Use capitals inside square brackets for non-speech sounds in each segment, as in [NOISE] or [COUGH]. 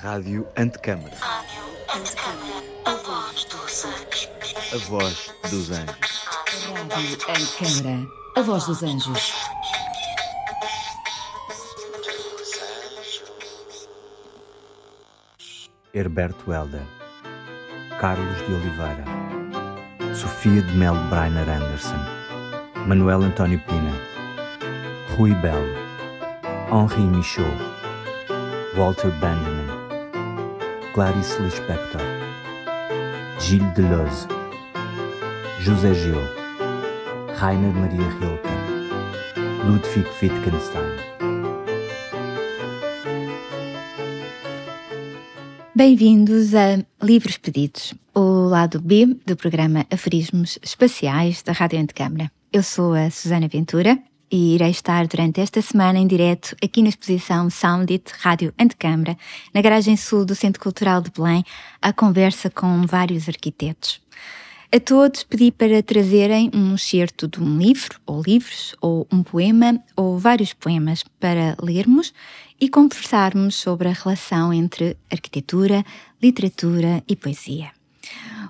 Rádio Antecâmara. Rádio Antecâmara. A voz dos anjos. A voz dos anjos. Rádio Antecâmara. A voz dos anjos. Herberto Helder, Carlos de Oliveira, Sofia de Melo Brainer Anderson, Manuel António Pina, Rui Belo, Henri Michaud, Walter Benjamin, Clarice Lispector, Gilles Deleuze, José Gil, Rainer Maria Rilke, Ludwig Wittgenstein. Bem-vindos a Livros Pedidos, o lado B do programa Aforismos Espaciais da Rádio Antecâmara. Eu sou a Susana Ventura e irei estar durante esta semana em direto aqui na exposição Soundit Rádio Antecâmara, na garagem sul do Centro Cultural de Belém, à conversa com vários arquitetos. A todos pedi para trazerem um excerto de um livro, ou livros, ou um poema, ou vários poemas para lermos e conversarmos sobre a relação entre arquitetura, literatura e poesia.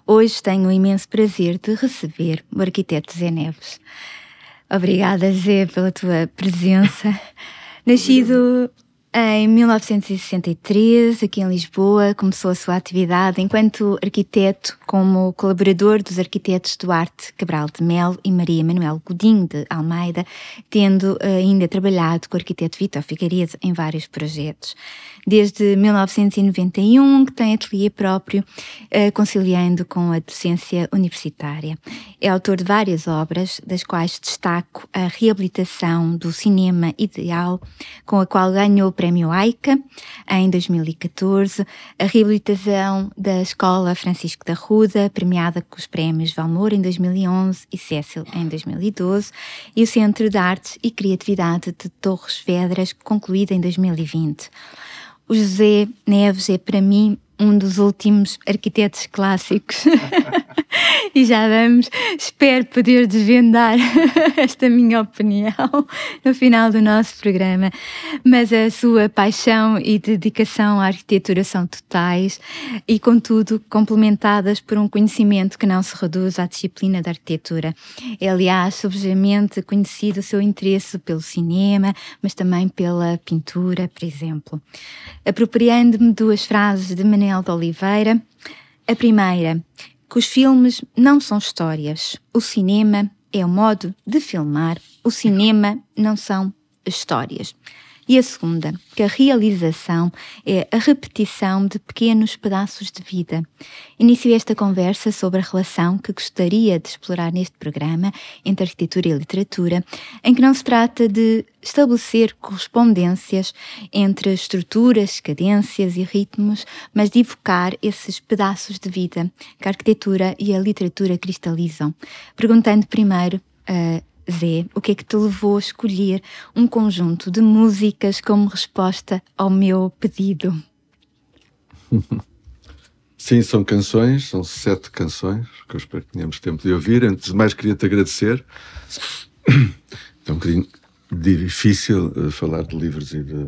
Hoje tenho o imenso prazer de receber o arquiteto Zé Neves. Obrigada, Zé, pela tua presença. [LAUGHS] Nascido em 1963, aqui em Lisboa, começou a sua atividade enquanto arquiteto como colaborador dos arquitetos Duarte Cabral de Melo e Maria Manuel Godinho de Almeida, tendo ainda trabalhado com o arquiteto Vitor Figueiredo em vários projetos. Desde 1991 que tem ateliê próprio, conciliando com a docência universitária. É autor de várias obras, das quais destaco a reabilitação do cinema ideal, com a qual ganhou o Prémio AICA em 2014, a reabilitação da Escola Francisco da Ruda, premiada com os prémios Valmor em 2011 e Cecil em 2012, e o Centro de Artes e Criatividade de Torres Vedras, concluído em 2020. O José Neves é, para mim, um dos últimos arquitetos clássicos. [LAUGHS] e já vamos, espero poder desvendar [LAUGHS] esta minha opinião no final do nosso programa. Mas a sua paixão e dedicação à arquitetura são totais e, contudo, complementadas por um conhecimento que não se reduz à disciplina da arquitetura. É, aliás, subjamente conhecido o seu interesse pelo cinema, mas também pela pintura, por exemplo. Apropriando-me duas frases de Manel de Oliveira. A primeira, que os filmes não são histórias. O cinema é o modo de filmar. O cinema não são histórias. E a segunda, que a realização é a repetição de pequenos pedaços de vida. Inicio esta conversa sobre a relação que gostaria de explorar neste programa entre arquitetura e literatura, em que não se trata de estabelecer correspondências entre estruturas, cadências e ritmos, mas de evocar esses pedaços de vida que a arquitetura e a literatura cristalizam. Perguntando primeiro a Zé, o que é que te levou a escolher um conjunto de músicas como resposta ao meu pedido? [LAUGHS] Sim, são canções, são sete canções que eu espero que tenhamos tempo de ouvir. Antes de mais, queria-te agradecer. [COUGHS] É um bocadinho difícil uh, falar de livros e de,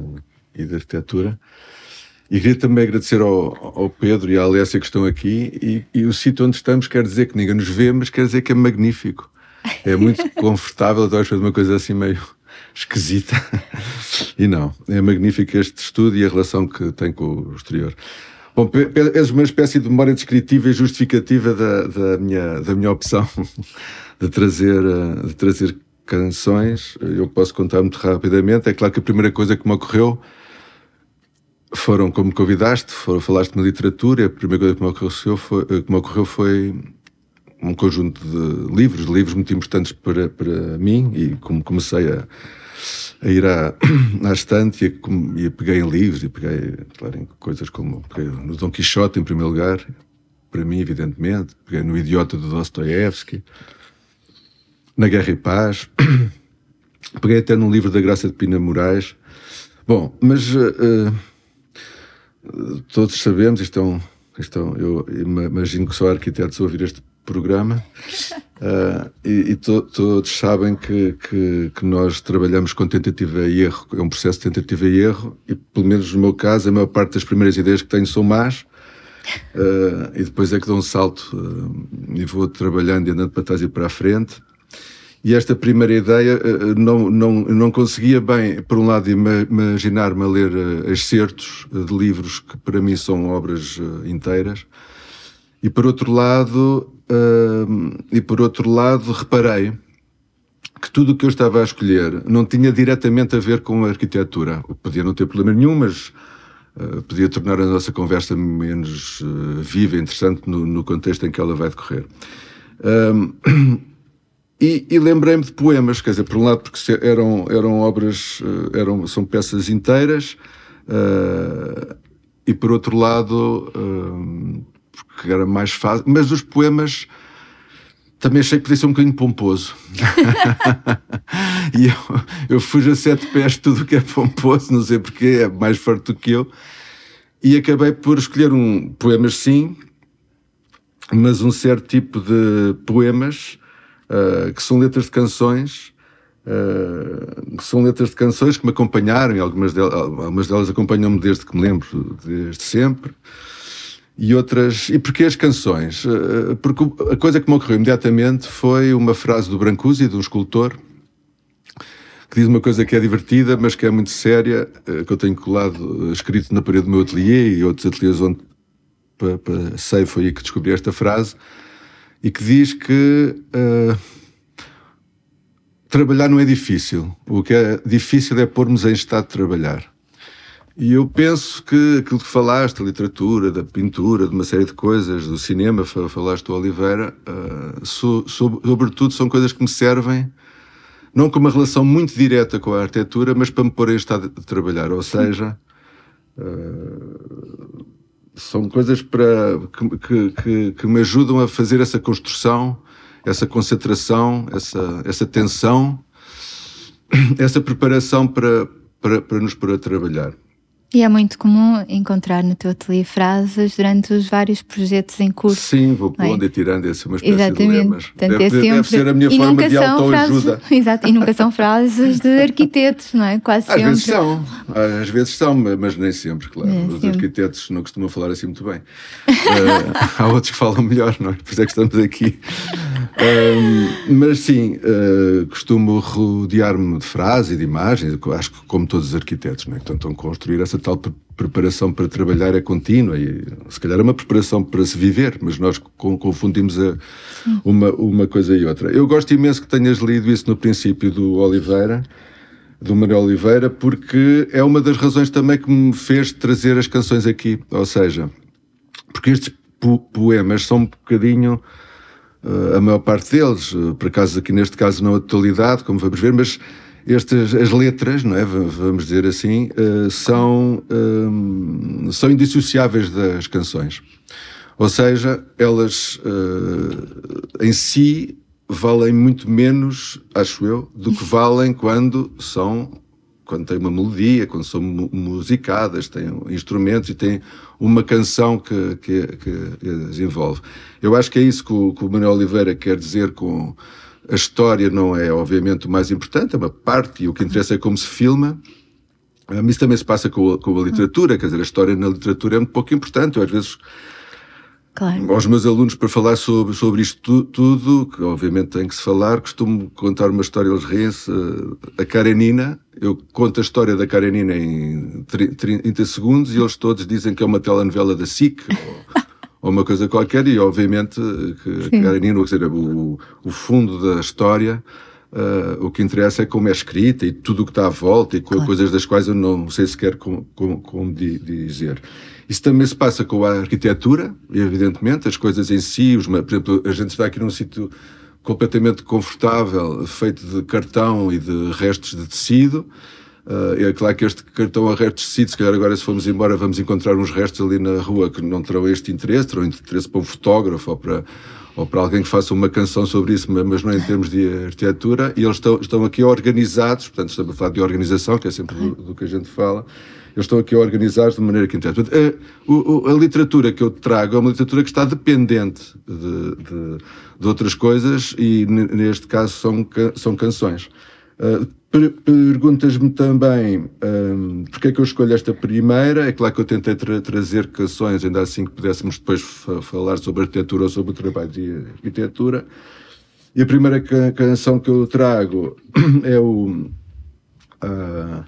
e de arquitetura. E queria também agradecer ao, ao, Pedro e à Alessia que estão aqui. E, e o sítio onde estamos quer dizer que ninguém nos vê, mas quer dizer que é magnífico. É muito confortável, estou a fazer uma coisa assim meio esquisita. E não, é magnífico este estudo e a relação que tem com o exterior. Bom, és uma espécie de memória descritiva e justificativa da, da, minha, da minha opção de trazer, de trazer canções. Eu posso contar muito rapidamente. É claro que a primeira coisa que me ocorreu foram, como convidaste, foram, falaste-me de literatura. A primeira coisa que me ocorreu foi, que me ocorreu foi um conjunto de livros, de livros muito importantes para, para mim, e como comecei a, a ir à, [COUGHS] à estante e, e peguei em livros, e peguei, claro, em coisas como no Dom Quixote, em primeiro lugar, para mim, evidentemente, peguei no Idiota do Dostoevsky, na Guerra e Paz, [COUGHS] peguei até num livro da Graça de Pina Moraes. Bom, mas uh, todos sabemos, isto é um, isto é um, eu imagino que só arquitetos ouvir este programa. Uh, [LAUGHS] e, e to, todos sabem que, que, que, nós trabalhamos com tentativa e erro, é um processo de tentativa e erro, e pelo menos no meu caso, a maior parte das primeiras ideias que tenho são más, uh, [LAUGHS] e depois é que dou um salto uh, e vou trabalhando e andando para trás e para a frente. E esta primeira ideia não, não, não conseguia bem, por um lado, imaginar-me a ler excertos de livros que para mim são obras inteiras, e por outro lado, uh, e por outro lado, reparei que tudo o que eu estava a escolher não tinha diretamente a ver com a arquitetura. Podia não ter problema nenhum, mas uh, podia tornar a nossa conversa menos uh, viva e interessante no, no, contexto em que ela vai decorrer. e, e lembrei-me de poemas, quer dizer, por um lado porque eram, eram obras, uh, eram, são peças inteiras, e por outro lado porque era mais fácil. Mas os poemas também achei que podia ser um bocadinho pomposo. [LAUGHS] e eu, eu fujo a sete pés tudo o que é pomposo, não sei porquê, é mais forte do que eu. E acabei por escolher um poemas, sim, mas um certo tipo de poemas uh, que são letras de canções. Uh, são letras de canções que me acompanharam, e algumas delas, algumas delas acompanham-me desde que me lembro, desde sempre e outras. E porquê as canções? Eh, porque a coisa que me ocorreu imediatamente foi uma frase do Brancusi, um escultor, que diz uma coisa que é divertida, mas que é muito séria, eh, que eu tenho colado, eh, escrito na parede do meu ateliê e outros ateliês onde sei foi aí que descobri esta frase, e que diz que uh, trabalhar não é difícil. O que é difícil é pormos em estado de trabalhar. E eu penso que aquilo que falaste, da literatura, da pintura, de uma série de coisas, do cinema, falaste do Oliveira, uh, so, so, sobretudo são coisas que me servem, não com uma relação muito direta com a arquitetura, mas para me pôr em estado de trabalhar. Ou seja, uh, são coisas para, que, que, que, que, me ajudam a fazer essa construção, essa concentração, essa, essa tensão, essa preparação para, para, para nos pôr a trabalhar. E é muito comum encontrar no teu ateliê frases durante os vários projetos em curso. Sim, vou é? pondo é? e tirando esse uma espécie Exatamente. de lemas. Portanto, deve, é sempre... deve ser a minha e forma de autoajuda. Frases... Exato, e nunca são [LAUGHS] frases de arquitetos, não é? Quase às sempre. Vezes são, às vezes são, mas nem sempre, claro. É, Os arquitetos não costumam falar assim muito bem. uh, [LAUGHS] há outros que falam melhor, não é? Por isso é que estamos aqui. Um, mas sim, uh, costumo rodear-me de frases e de imagens, acho que como todos os arquitetos, não é? Tentam construir essa tal preparação para trabalhar é contínua e se calhar é uma preparação para se viver, mas nós confundimos uma, uma coisa e outra. Eu gosto imenso que tenhas lido isso no princípio do Oliveira, do Manuel Oliveira, porque é uma das razões também que me fez trazer as canções aqui. Ou seja, porque estes po poemas são um bocadinho. Uh, a maior parte deles, uh, por acaso aqui neste caso não a como vamos ver, mas estas as letras, não é? Vamos dizer assim, uh, são, uh, são indissociáveis das canções. Ou seja, elas uh, em si valem muito menos, acho eu, do que valem quando são quando têm uma melodia, quando são musicadas, têm instrumentos e têm uma canção que, que, que envolve. Eu acho que é isso que o, que o Manuel Oliveira quer dizer com a história não é, obviamente, o mais importante, é uma parte, e o que interessa é como se filma. Um, isso também se passa com a, com a literatura, quer dizer, a história na literatura é muito pouco importante. Eu, às vezes, claro. aos meus alunos, para falar sobre, sobre isto tu, tudo, que obviamente tem que se falar, costumo contar uma história, eles riem-se. A Karenina, eu conto a história da Karenina em 30 segundos e eles todos dizem que é uma telenovela da SIC. ou [LAUGHS] uma coisa qualquer, e obviamente que, que a Nino, dizer, o, o fundo da história, uh, o que interessa é como é escrita e tudo o que está à volta e claro. coisas das quais eu não sei sequer como, como, como dizer. Isso também se passa com a arquitetura, evidentemente, as coisas em si, os, por exemplo, a gente está aqui num sítio completamente confortável, feito de cartão e de restos de tecido, Uh, é claro que este cartão a restos de sítio, se calhar agora se formos embora vamos encontrar uns restos ali na rua que não terão este interesse, terão interesse para um fotógrafo ou para, ou para alguém que faça uma canção sobre isso, mas não em termos de arquitetura, e eles estão, estão aqui organizados, portanto estamos a falar de organização, que é sempre do, do que a gente fala, Eu estou aqui a organizar de maneira que entendo. A, a, a, literatura que eu trago é uma literatura que está dependente de, de, de outras coisas e, neste caso, são, são canções. Uh, Perguntas-me também um, porque é que eu escolho esta primeira. É claro que eu tentei tra trazer canções, ainda assim que pudéssemos depois falar sobre arquitetura ou sobre o trabalho de arquitetura. E a primeira ca canção que eu trago é o. Uh,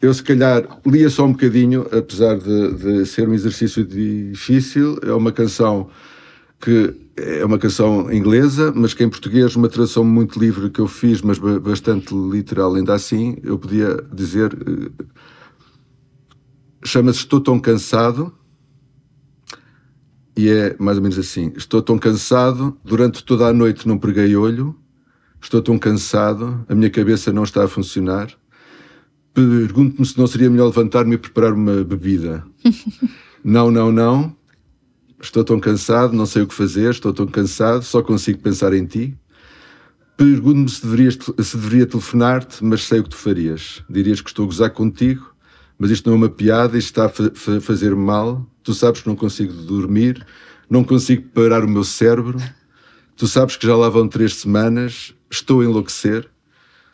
eu, se calhar, lia só um bocadinho, apesar de, de ser um exercício difícil. É uma canção que é uma canção inglesa, mas que em português, uma tradução muito livre que eu fiz, mas bastante literal ainda assim, eu podia dizer. Eh, chama-se Estou Tão Cansado. E é mais ou menos assim: Estou tão cansado, durante toda a noite não preguei olho, estou tão cansado, a minha cabeça não está a funcionar. Pergunto-me se não seria melhor levantar-me e preparar uma bebida. [LAUGHS] não, não, não. Estou tão cansado, não sei o que fazer, estou tão cansado, só consigo pensar em ti. Pergunto-me se, se deveria telefonar-te, mas sei o que tu farias. Dirias que estou a gozar contigo, mas isto não é uma piada, isto está a fazer-me mal. Tu sabes que não consigo dormir, não consigo parar o meu cérebro. Tu sabes que já lá vão três semanas, estou a enlouquecer.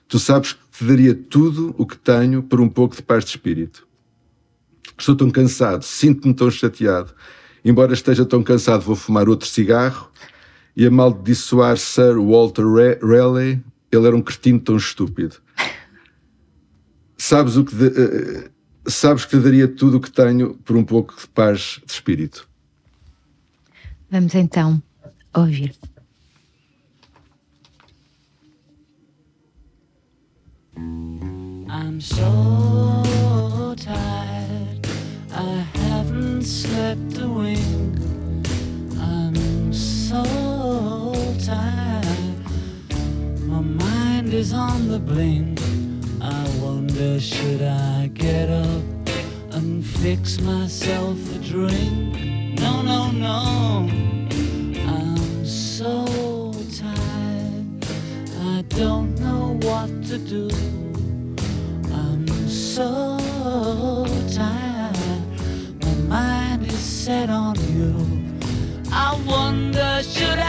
Tu sabes que te daria tudo o que tenho por um pouco de paz de espírito. Estou tão cansado, sinto-me tão chateado Embora esteja tão cansado, vou fumar outro cigarro e amaldiçoar Sir Walter Raleigh. Ele era um cretino tão estúpido. Sabes o que de, uh, sabes que te daria tudo o que tenho por um pouco de paz de espírito. Vamos então ouvir. I'm so tired. I haven't slept a wink. I'm so tired. My mind is on the blink. I wonder, should I get up and fix myself a drink? No, no, no. I'm so tired. I don't know what to do. I'm so set on you. I wonder, should I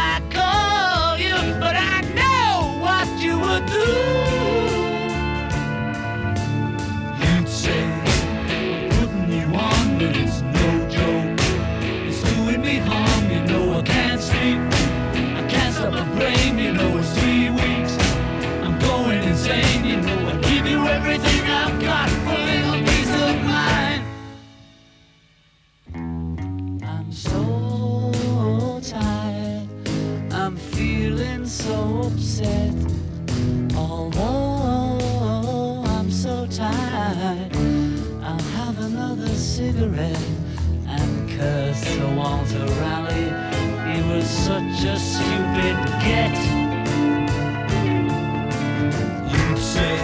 cigarette and curse Sir Walter Raleigh. He was such a stupid get. You'd say,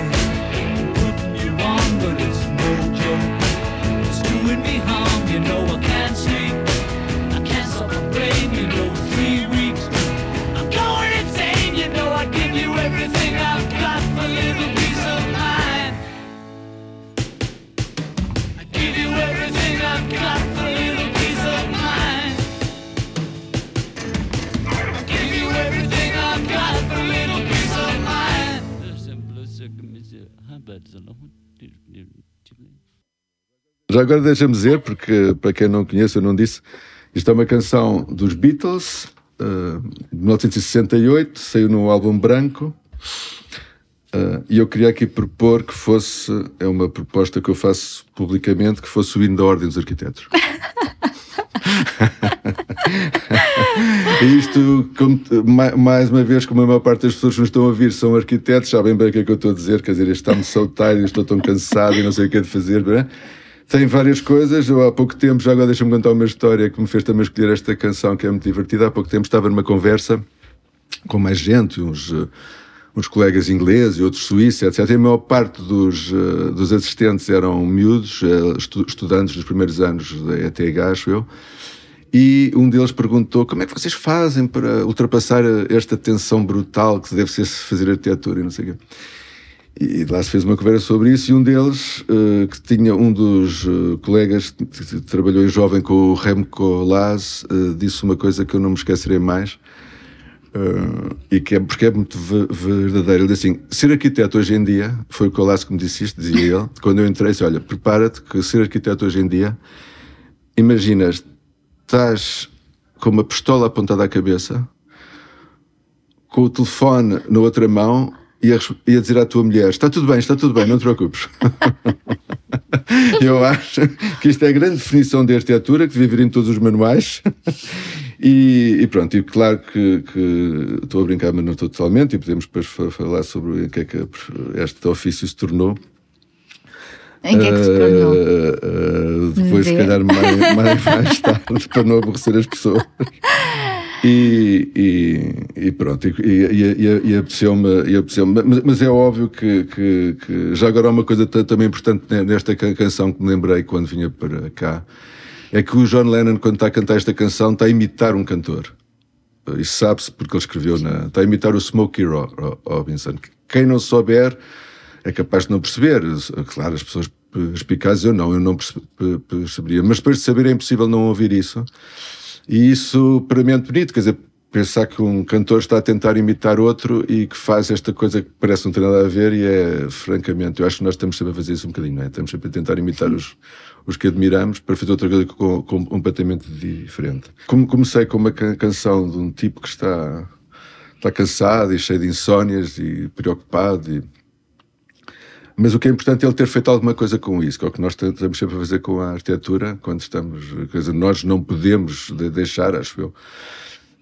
putting you on, but it's no joke. It's doing me harm, you know I can't sleep. I can't stop my brain, you know, Já agora deixa-me dizer, porque para quem não conhece, eu não disse, isto é uma canção dos Beatles, uh, de 1968, saiu no álbum branco, Uh, e eu queria aqui propor que fosse, é uma proposta que eu faço publicamente, que fosse o hino da Ordem dos Arquitetos. [LAUGHS] [LAUGHS] isto, como, mais uma vez, como a maior parte das pessoas que nos estão a ouvir são arquitetos, sabem bem o que é que eu estou a dizer, quer dizer, está-me so tired, estou tão cansado e não sei o que é de fazer. Não é? Tem várias coisas. Eu há pouco tempo, já agora deixa-me contar uma história que me fez também escolher esta canção, que é muito divertida. Há pouco tempo estava numa conversa com mais gente, uns uns colegas ingleses e outros suíços, etc. E a maior parte dos, uh, dos assistentes eram miúdos, estu estudantes dos primeiros anos da ETH, acho eu. E um deles perguntou como é que vocês fazem para ultrapassar esta tensão brutal que deve ser fazer arquitetura e não sei o quê. E lá se fez uma conversa sobre isso e um deles, uh, que tinha um dos uh, colegas que, trabalhou em jovem com o Remco Laz, uh, disse uma coisa que eu não me esquecerei mais, e que é porque é muito verdadeiro. Ele disse assim: ser arquiteto hoje em dia, foi o Laz que me disse isto, dizia ele, [LAUGHS] quando eu entrei, disse, olha, prepara-te que ser arquiteto hoje em dia, imaginas, estás com uma pistola apontada à cabeça, com o telefone na outra mão ia, ia dizer à tua mulher: Está tudo bem, está tudo bem, não te preocupes. [LAUGHS] Eu acho que isto é a grande definição de arquitetura que devia vir em todos os manuais. [LAUGHS] E, e, pronto, e claro que, que, estou a brincar, mas não estou totalmente, e podemos depois falar sobre o que é que este ofício se tornou. Em que é que se tornou? Uh, uh, depois, se calhar, mais, [LAUGHS] mais, mais tarde, para não aborrecer as pessoas. E, e, e, pronto, e, e, e apeteceu-me, apeteceu mas, mas, é óbvio que, que, que, já agora há uma coisa também importante nesta canção que me lembrei quando vinha para cá, é que o John Lennon, quando está a cantar esta canção, está a imitar um cantor. Isso sabe-se porque ele escreveu na. Está a imitar o Smokey Robinson. Quem não souber é capaz de não perceber. Claro, as pessoas perspicazes eu não, eu não perceberia. Mas depois de saber é impossível não ouvir isso. E isso para mim é muito bonito, quer dizer, pensar que um cantor está a tentar imitar outro e que faz esta coisa que parece não ter nada a ver e é, francamente, eu acho que nós estamos sempre a fazer isso um bocadinho, não é? Estamos sempre a tentar imitar os, os que admiramos para fazer outra coisa com, com, completamente diferente. Como comecei com uma canção de um tipo que está, está cansado e cheio de insónias e preocupado e mas o que é importante é ele ter feito alguma coisa com isso, que é o que nós tentamos sempre fazer com a arquitetura, quando estamos. Dizer, nós não podemos deixar, acho eu,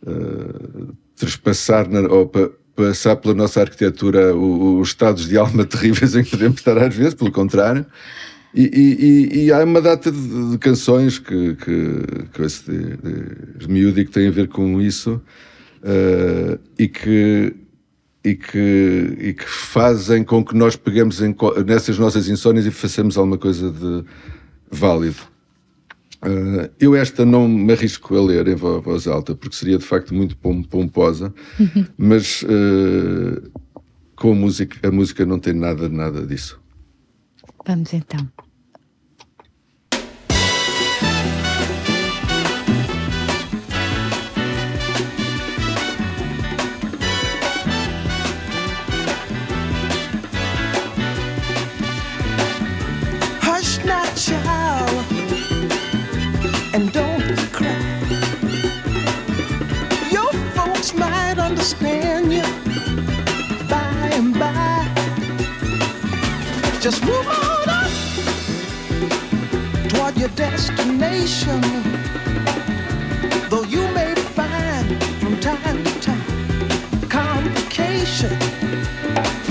uh, trespassar na, ou pa, passar pela nossa arquitetura os estados de alma [LAUGHS] terríveis em que podemos estar às vezes, pelo contrário. E, e, e, há uma data de, de canções que, que, que esse de, de, de que têm a ver com isso uh, e que e que, e que fazem com que nós peguemos em, nessas nossas insónias e façamos alguma coisa de válido. Uh, eu esta não me arrisco a ler em voz alta, porque seria de facto muito pomposa, uhum. [LAUGHS] mas uh, com a música, a música não tem nada, nada disso. Vamos então. Understand you by and by. Just move on up toward your destination. Though you may find from time to time complications.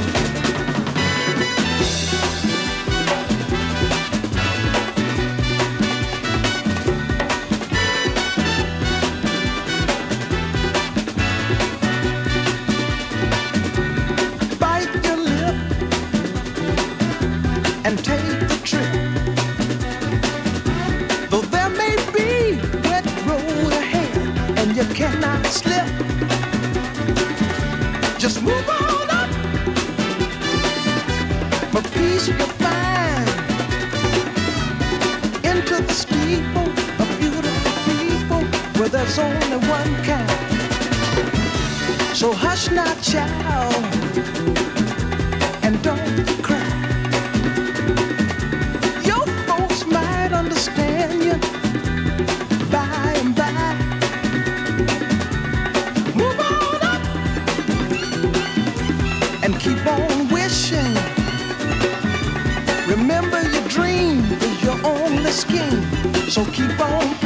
only one kind. So hush not child, and don't cry. Your folks might understand you by and by. Move on up and keep on wishing. Remember your dream is your only scheme. So keep on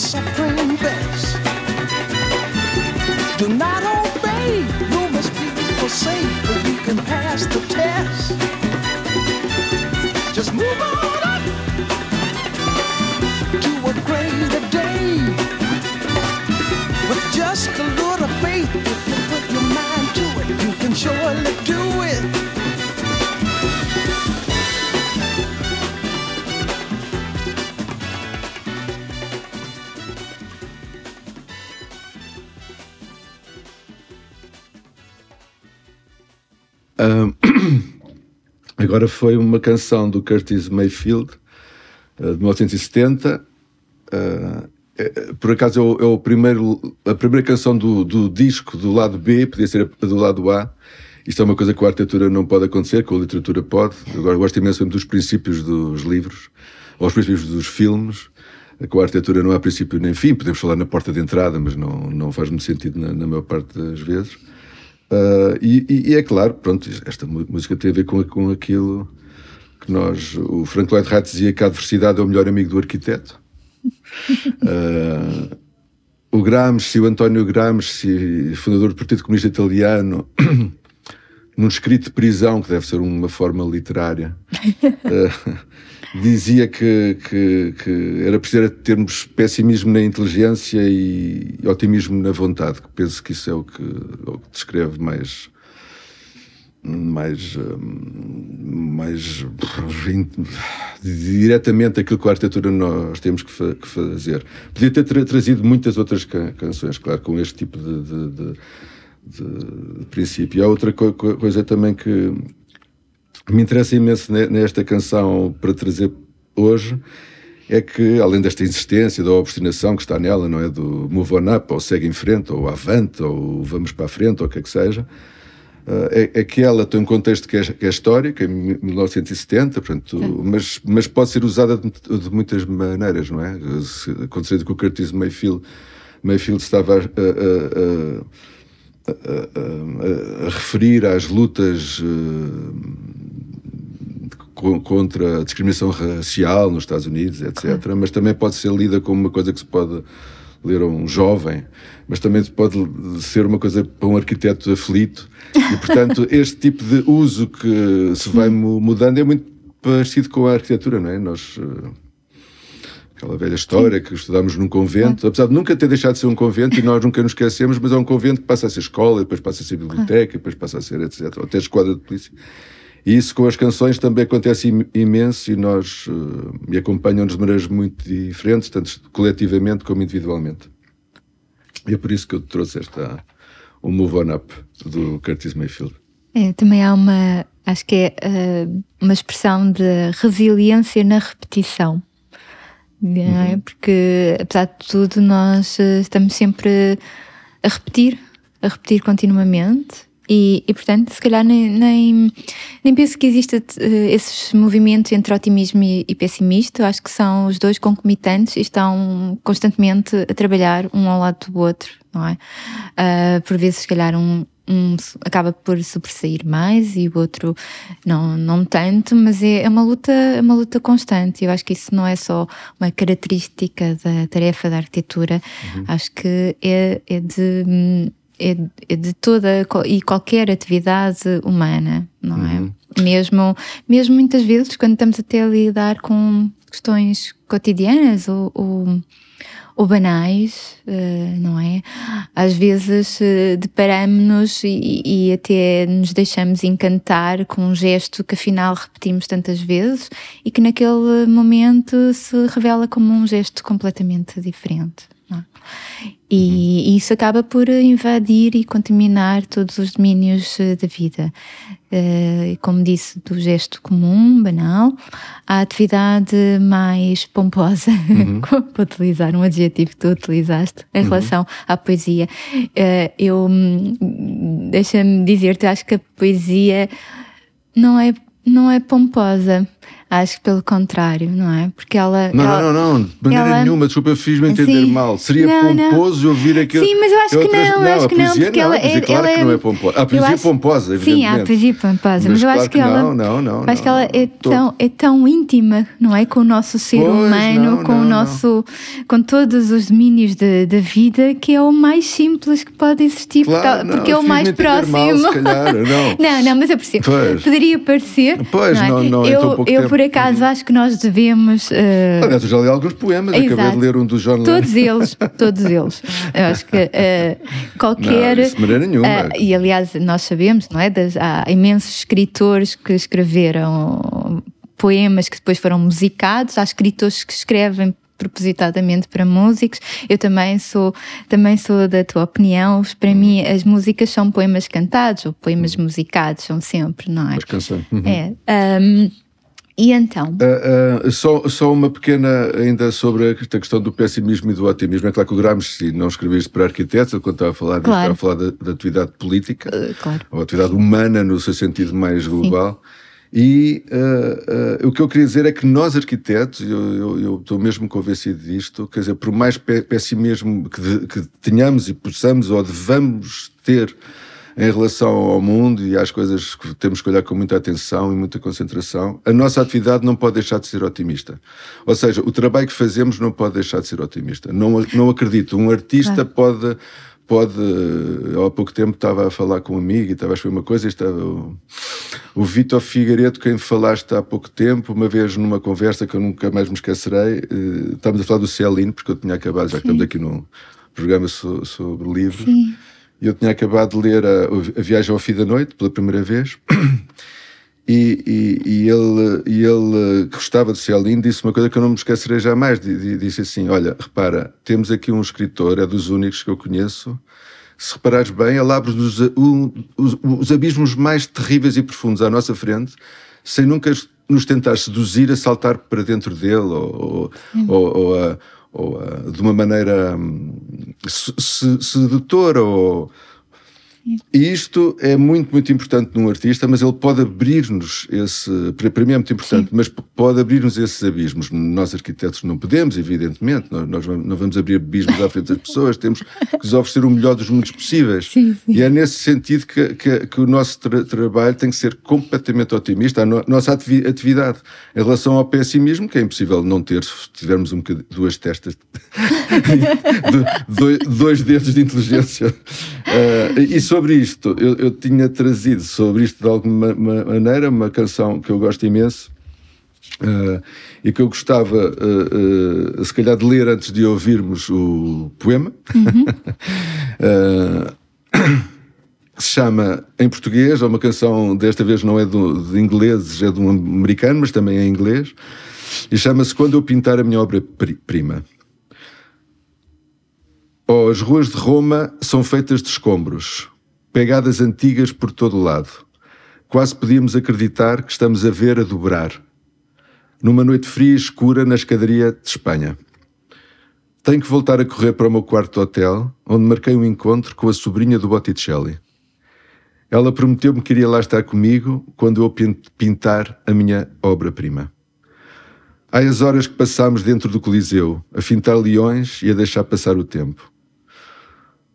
separate agora foi uma canção do Curtis Mayfield, ah, de 1970. Ah, é- por acaso é é o primeiro, a primeira canção do, do disco do lado B, podia ser do lado A. Isto é uma coisa que com a arquitetura não pode acontecer, com a literatura pode. Agora gosto imenso dos princípios dos livros, ou os princípios dos filmes. Com a arquitetura não há princípio nem fim, podemos falar na porta de entrada, mas não, não faz muito sentido na, na maior parte das vezes. Ah, e, e- e é claro, pronto, esta música tem a ver com, com aquilo que nós. O Frank Lloyd Wright dizia que a adversidade é o melhor amigo do arquiteto. [LAUGHS] Ah, o Gramsci, o António Gramsci, fundador do Partido Comunista Italiano, [COUGHS] num escrito de prisão, que deve ser uma forma literária, ah, [LAUGHS] dizia que, que, que era preciso termos pessimismo na inteligência e otimismo na vontade, que penso que isso é o que, é o que descreve mais mais, hum, mais [LAUGHS] diretamente aquilo que a arquitetura nós temos que, fa- que fazer. Podia ter tra- trazido muitas outras ca- canções, claro, com este tipo de, de- de- de princípio. E há outra co- coisa também que me interessa imenso ne- nesta canção para trazer hoje é que, além desta insistência, da obstinação que está nela, não é? Do move on up, ou segue em frente, ou avante, ou vamos para a frente, ou o que é que seja, eh, é, é que ela tem um contexto que é, que é histórico, em 1970, portanto, mas, mas pode ser usada de, de muitas maneiras, não é? Acontecendo que o Curtis Mayfield, Mayfield estava a- a- a- a- referir às lutas eh, contra a discriminação racial nos Estados Unidos, etc. Mas também pode ser lida como uma coisa que se pode ler a um jovem, mas também pode ser uma coisa para um arquiteto aflito. E, portanto, [LAUGHS] este tipo de uso que se vai mu- mudando é muito parecido com a arquitetura, não é? Nós. eh, Aquela velha história que estudámos num convento, apesar de nunca ter deixado de ser um convento e nós nunca nos esquecemos, mas é um convento que passa a ser escola, depois passa a ser biblioteca, depois passa a ser etc. Ou até esquadra de polícia. E isso com as canções também acontece im- imenso e nós eh, me acompanham-nos de maneiras muito diferentes, tanto coletivamente como individualmente. E é por isso que eu trouxe esta, o Move On Up do Curtis Mayfield. É, também há uma, acho que é eh, uma expressão de resiliência na repetição. É? Porque, apesar de tudo, nós eh, estamos sempre a repetir, a repetir continuamente. E, e, portanto, se calhar nem, nem, nem penso que exista eh, esses movimentos entre otimismo e, e pessimismo. Eu acho que são os dois concomitantes e estão constantemente a trabalhar um ao lado do outro, não é? Ah, por vezes, se calhar, um, um acaba por sobressair mais e o outro não, não tanto, mas é, é uma luta, é uma luta constante. Eu acho que isso não é só uma característica da tarefa da arquitetura, acho que é, é de hum, é, é de toda e qualquer atividade humana, não é? Mesmo, mesmo muitas vezes quando estamos até a lidar com questões cotidianas ou, ou, ou banais, eh, não é? Às vezes eh, deparamos-nos e, e até nos deixamos encantar com um gesto que afinal repetimos tantas vezes e que naquele momento se revela como um gesto completamente diferente. E, isso acaba por invadir e contaminar todos os domínios eh, da vida. Eh, como disse, do gesto comum, banal, à atividade mais pomposa, [LAUGHS] para utilizar um adjetivo que tu utilizaste em relação à poesia. Eh, eu, hum, deixa-me dizer-te, acho que a poesia não é, não é pomposa. Acho que pelo contrário, não é? Porque ela. Não, ela- não, não, não, de maneira ela- nenhuma, desculpa, eu fiz-me entender Sim. mal. Seria Não, não. pomposo ouvir aquilo. Sim, mas eu acho que Outras- não, eu acho que não, porque ela a poesia é. Claro ela que não é pomposa. A poesia acho- pomposa, Sim, há a evidentemente. poesia pomposa, mas, Mas eu claro acho que, que ela. não, não, não, acho que não, ela é, tão, é tão íntima, não é? Com o nosso ser Pois, humano, não, com não, o não. nosso. com todos os domínios da da vida, que é o mais simples que pode existir, porque- Claro, não, porque é o mais próximo. mal, se calhar, não. [LAUGHS] não, não, mas eu percebo. Poderia parecer. Pois, é? não, não, em eu, eu tempo. Por acaso, acho que nós devemos. eh, Aliás, eu já li alguns poemas, acabei Exato. de ler um do John Lennon. Todos eles, todos eles. Eu acho que eh, qualquer. Não, de maneira nenhuma. eh, e aliás, nós sabemos, não é? Das- há imensos escritores que escreveram poemas que depois foram musicados, há escritores que escrevem propositadamente para músicos. Eu também sou, também sou da tua opinião. Para mim, as músicas são poemas cantados ou poemas musicados, são sempre, não é? As canções. Uhum. É. Um, e então? Uh, uh, só, só uma pequena ainda sobre a questão do pessimismo e do otimismo. É claro que o Gramsci não escreveu isto para arquitetos, quando estava a falar, Claro. estava a falar da, da atividade política, Uh, claro. ou atividade humana no seu sentido mais global. E uh, uh, o que eu queria dizer é que nós, arquitetos, eu, eu, eu estou mesmo convencido disto, quer dizer, por mais pe- pessimismo que, de- que tenhamos e possamos ou devamos ter em relação ao mundo e às coisas que temos que olhar com muita atenção e muita concentração, a nossa atividade não pode deixar de ser otimista. Ou seja, o trabalho que fazemos não pode deixar de ser otimista. Não, não acredito. Um artista pode pode. Há pouco tempo estava a falar com um amigo e estava a escrever uma coisa e estava o, o Vitor Figueiredo, quem falaste há pouco tempo, uma vez numa conversa que eu nunca mais me esquecerei, eh, estávamos a falar do Celino, porque eu tinha acabado, já que estamos aqui num programa so- sobre livros, Sim. Eu tinha acabado de ler a, a Viagem ao Fim da Noite pela primeira vez. [CLEARS THROAT] E, e, e ele, e ele que gostava de Celino disse uma coisa que eu não me esquecerei jamais. Di- di- Disse assim: Olha, repara, temos aqui um escritor, é dos únicos que eu conheço. Se reparares bem, ele abre os, os abismos mais terríveis e profundos à nossa frente, sem nunca nos tentar seduzir a saltar para dentro dele ou, ou, ou, ou a- ou a- de uma maneira se- sedutora ou, e isto é muito, muito importante num artista, mas ele pode abrir-nos esse. Para mim é muito importante, mas p- pode abrir-nos esses abismos. Nós, arquitetos, não podemos, evidentemente. Nós, nós não vamos abrir abismos à frente das pessoas, temos que lhes oferecer o melhor dos mundos possíveis. Sim, sim. E é nesse sentido que, que, que o nosso tra- trabalho tem que ser completamente otimista. A no- nossa ativi- atividade em relação ao pessimismo, que é impossível não ter se tivermos um duas testas, do- [LAUGHS] dois, dois dedos de inteligência. Eh, e sobre isto, eu, eu tinha trazido sobre isto de alguma ma- maneira uma canção que eu gosto imenso. eh, e que eu gostava, eh, se calhar, de ler antes de ouvirmos o poema. [LAUGHS] Eh, [COUGHS] que se chama em português, é uma canção, desta vez não é do, de ingleses, é de um americano, mas também é em inglês, e chama-se Quando Eu Pintar a Minha Obra-Prima. Oh, as ruas de Roma são feitas de escombros, pegadas antigas por todo o lado. Quase podíamos acreditar que estamos a ver a dobrar. Numa noite fria e escura na escadaria de Espanha. Tenho que voltar a correr para o meu quarto de hotel, onde marquei um encontro com a sobrinha do Botticelli. Ela prometeu-me que iria lá estar comigo quando eu pin- pintar a minha obra-prima. Há as horas que passámos dentro do Coliseu, a fintar leões e a deixar passar o tempo.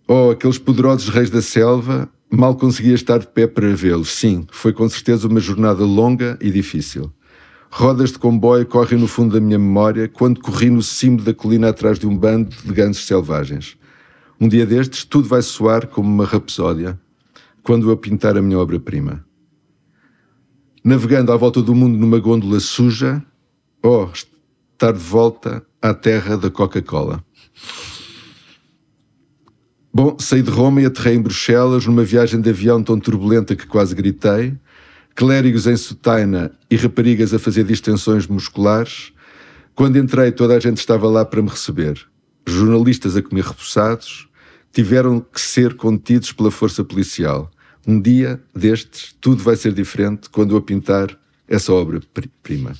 Oh, aqueles poderosos reis da selva, mal conseguia estar de pé para vê-los. Sim, foi com certeza uma jornada longa e difícil. Rodas de comboio correm no fundo da minha memória quando corri no cimo da colina atrás de um bando de gansos selvagens. Um dia destes, tudo vai soar como uma rapsódia quando eu pintar a minha obra-prima. Navegando à volta do mundo numa gôndola suja, oh, estar de volta à terra da Coca-Cola. Bom, saí de Roma e aterrei em Bruxelas numa viagem de avião tão turbulenta que quase gritei, clérigos em sotaina e raparigas a fazer distensões musculares. Quando entrei, toda a gente estava lá para me receber. Jornalistas a comer repousados tiveram que ser contidos pela força policial. Um dia destes, tudo vai ser diferente quando eu pintar essa obra-prima.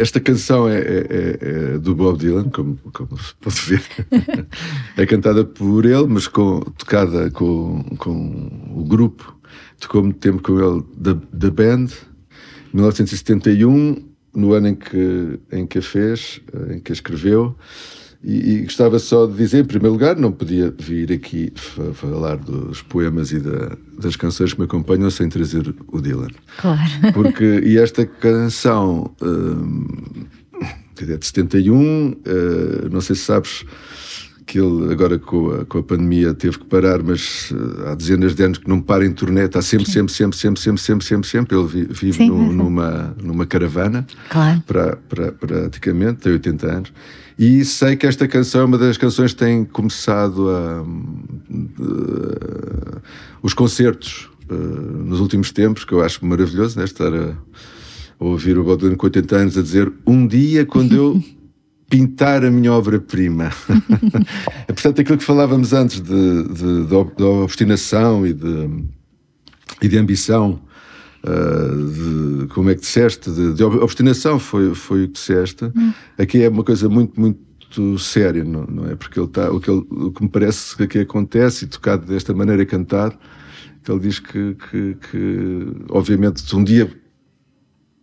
Esta canção é, é- é- é do Bob Dylan, como, como se pode ver. [LAUGHS] é cantada por ele, mas com, tocada com, com o grupo. Tocou muito tempo com ele da, da band, 1971, no ano em que, em que a fez, eh, em que a escreveu. E, e gostava só de dizer, em primeiro lugar, não podia vir aqui fa- falar dos poemas e da- das canções que me acompanham sem trazer o Dylan. Claro. [LAUGHS] Porque, e esta canção hum, é de 71, eh, não sei se sabes que ele agora com a, com a pandemia teve que parar, mas eh, há dezenas de anos que não para em turnê, está sempre, sempre, sempre, sempre, sempre, sempre, sempre, sempre. Ele vi- vive Sim, no- sim. numa, numa caravana, Claro. pra, pra- praticamente, tem 80 anos. E sei que esta canção é uma das canções que tem começado a. eh, os concertos eh, nos últimos tempos, que eu acho maravilhoso, né? Estar a, a ouvir o Dylan com 80 anos a dizer: Um dia, quando eu [LAUGHS] pintar a minha obra-prima. [LAUGHS] portanto aquilo que falávamos antes de, de, de ob- de obstinação e de, e de ambição. uh, de, como é que disseste? De, de ob- obstinação foi, foi o que disseste. Aqui é uma coisa muito, muito séria, não, não é? Porque ele está, o, que ele- o que me parece que aqui acontece, e tocado desta maneira cantado, que ele diz que, que, que, obviamente, um dia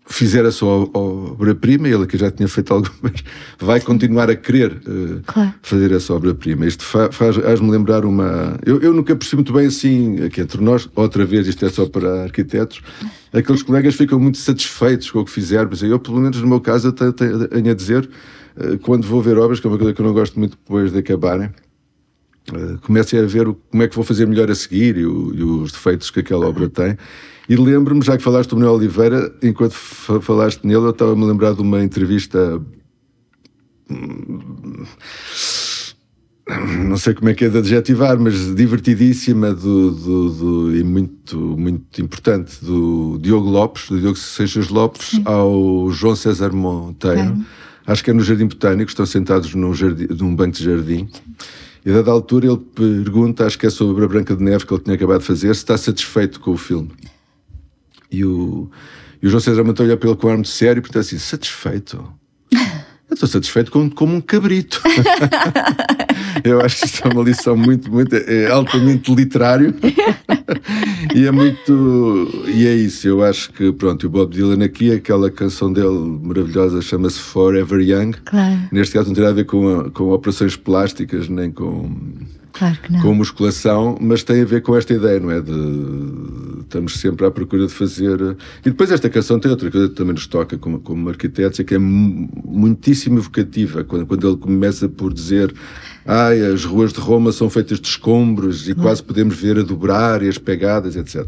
fizer a sua obra-prima, ele que já tinha feito algumas, vai continuar a querer uh, Claro. fazer essa obra-prima. Isto fa- faz, faz-me lembrar uma. Eu, eu nunca percebi muito bem assim, aqui entre nós, outra vez, isto é só para arquitetos, aqueles colegas ficam muito satisfeitos com o que fizeram. Mas eu, pelo menos no meu caso, tenho a dizer, uh, quando vou ver obras, que é uma coisa que eu não gosto muito depois de acabarem. Uh, comecem a ver o- como é que vou fazer melhor a seguir e, o- e os defeitos que aquela obra tem. E lembro-me, já que falaste do Manuel Oliveira, enquanto fa- falaste nele, eu estava-me a lembrar de uma entrevista. hum, Não sei como é que é de adjetivar, mas divertidíssima do, do- do- e muito, muito importante do Diogo Lopes, do Diogo Seixas Lopes, ao João César Monteiro. Acho que é no Jardim Botânico, estão sentados num, jardim, num banco de jardim. E a dada altura ele pergunta, acho que é sobre a Branca de Neve que ele tinha acabado de fazer, se está satisfeito com o filme. E o, e o João César olha para ele com um ar muito sério e pergunta assim: satisfeito? Estou satisfeito como, como um cabrito. [LAUGHS] Eu acho que isto é uma lição muito, muito, é altamente literário [LAUGHS] e é muito, e é isso. Eu acho que, pronto, o Bob Dylan aqui, aquela canção dele maravilhosa chama-se Forever Young. Claro. Neste caso, não tem nada a ver com, a- com operações plásticas nem com, Claro com musculação, mas tem a ver com esta ideia, não é? De estamos sempre à procura de fazer. E depois esta canção tem outra coisa que também nos toca como, como arquitetos, é que é mu- muitíssimo evocativa, quando, quando ele começa por dizer. Ai, as ruas de Roma são feitas de escombros e quase podemos ver a dobrar e as pegadas, etc.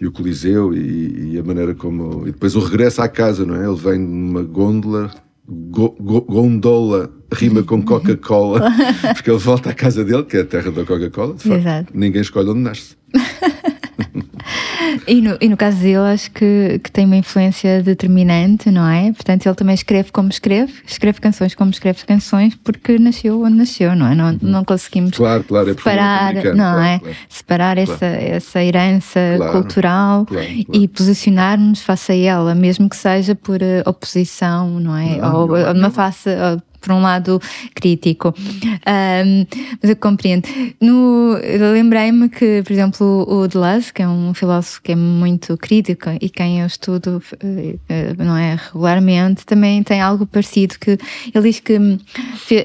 E o Coliseu e, e a maneira como. E depois o regresso à casa, não é? Ele vem numa gôndola, go- go- gondola rima com Coca-Cola, [LAUGHS] porque ele volta à casa dele, que é a terra da Coca-Cola, de facto. Exato. Ninguém escolhe onde nasce. [LAUGHS] [LAUGHS] E no, e no caso dele, acho que, que tem uma influência determinante, não é? Portanto, ele também escreve como escreve, escreve canções como escreve canções, porque nasceu onde nasceu, não é? Não, não conseguimos Claro, claro, é separar, americano, não claro, é? Separar essa, essa herança cultural e posicionar-nos face a ela, mesmo que seja por eh, oposição, não é? Não, Ou não, não. uma face. eh, por um lado crítico, Ahm, mas eu compreendo. No, Lembrei-me que, por exemplo, o Deleuze, que é um filósofo que é muito crítico e quem eu estudo eh, não é regularmente, também tem algo parecido que ele diz que,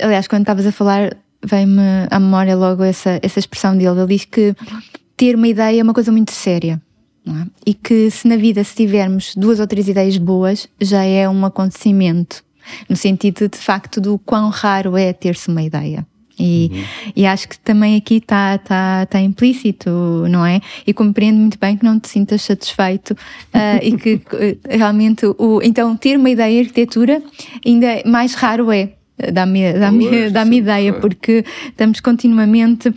aliás, quando estavas a falar, veio-me à memória logo essa, essa expressão dele. Ele diz que ter uma ideia é uma coisa muito séria. é? E que se na vida se tivermos duas ou três ideias boas, já é um acontecimento. No sentido de facto do quão raro é ter-se uma ideia. E, e acho que também aqui está tá, tá implícito, não é? E compreendo muito bem que não te sintas satisfeito ah, e que [LAUGHS] realmente o, então ter uma ideia de arquitetura ainda é mais raro é. Dá-me dá dá sim, ideia, porque estamos continuamente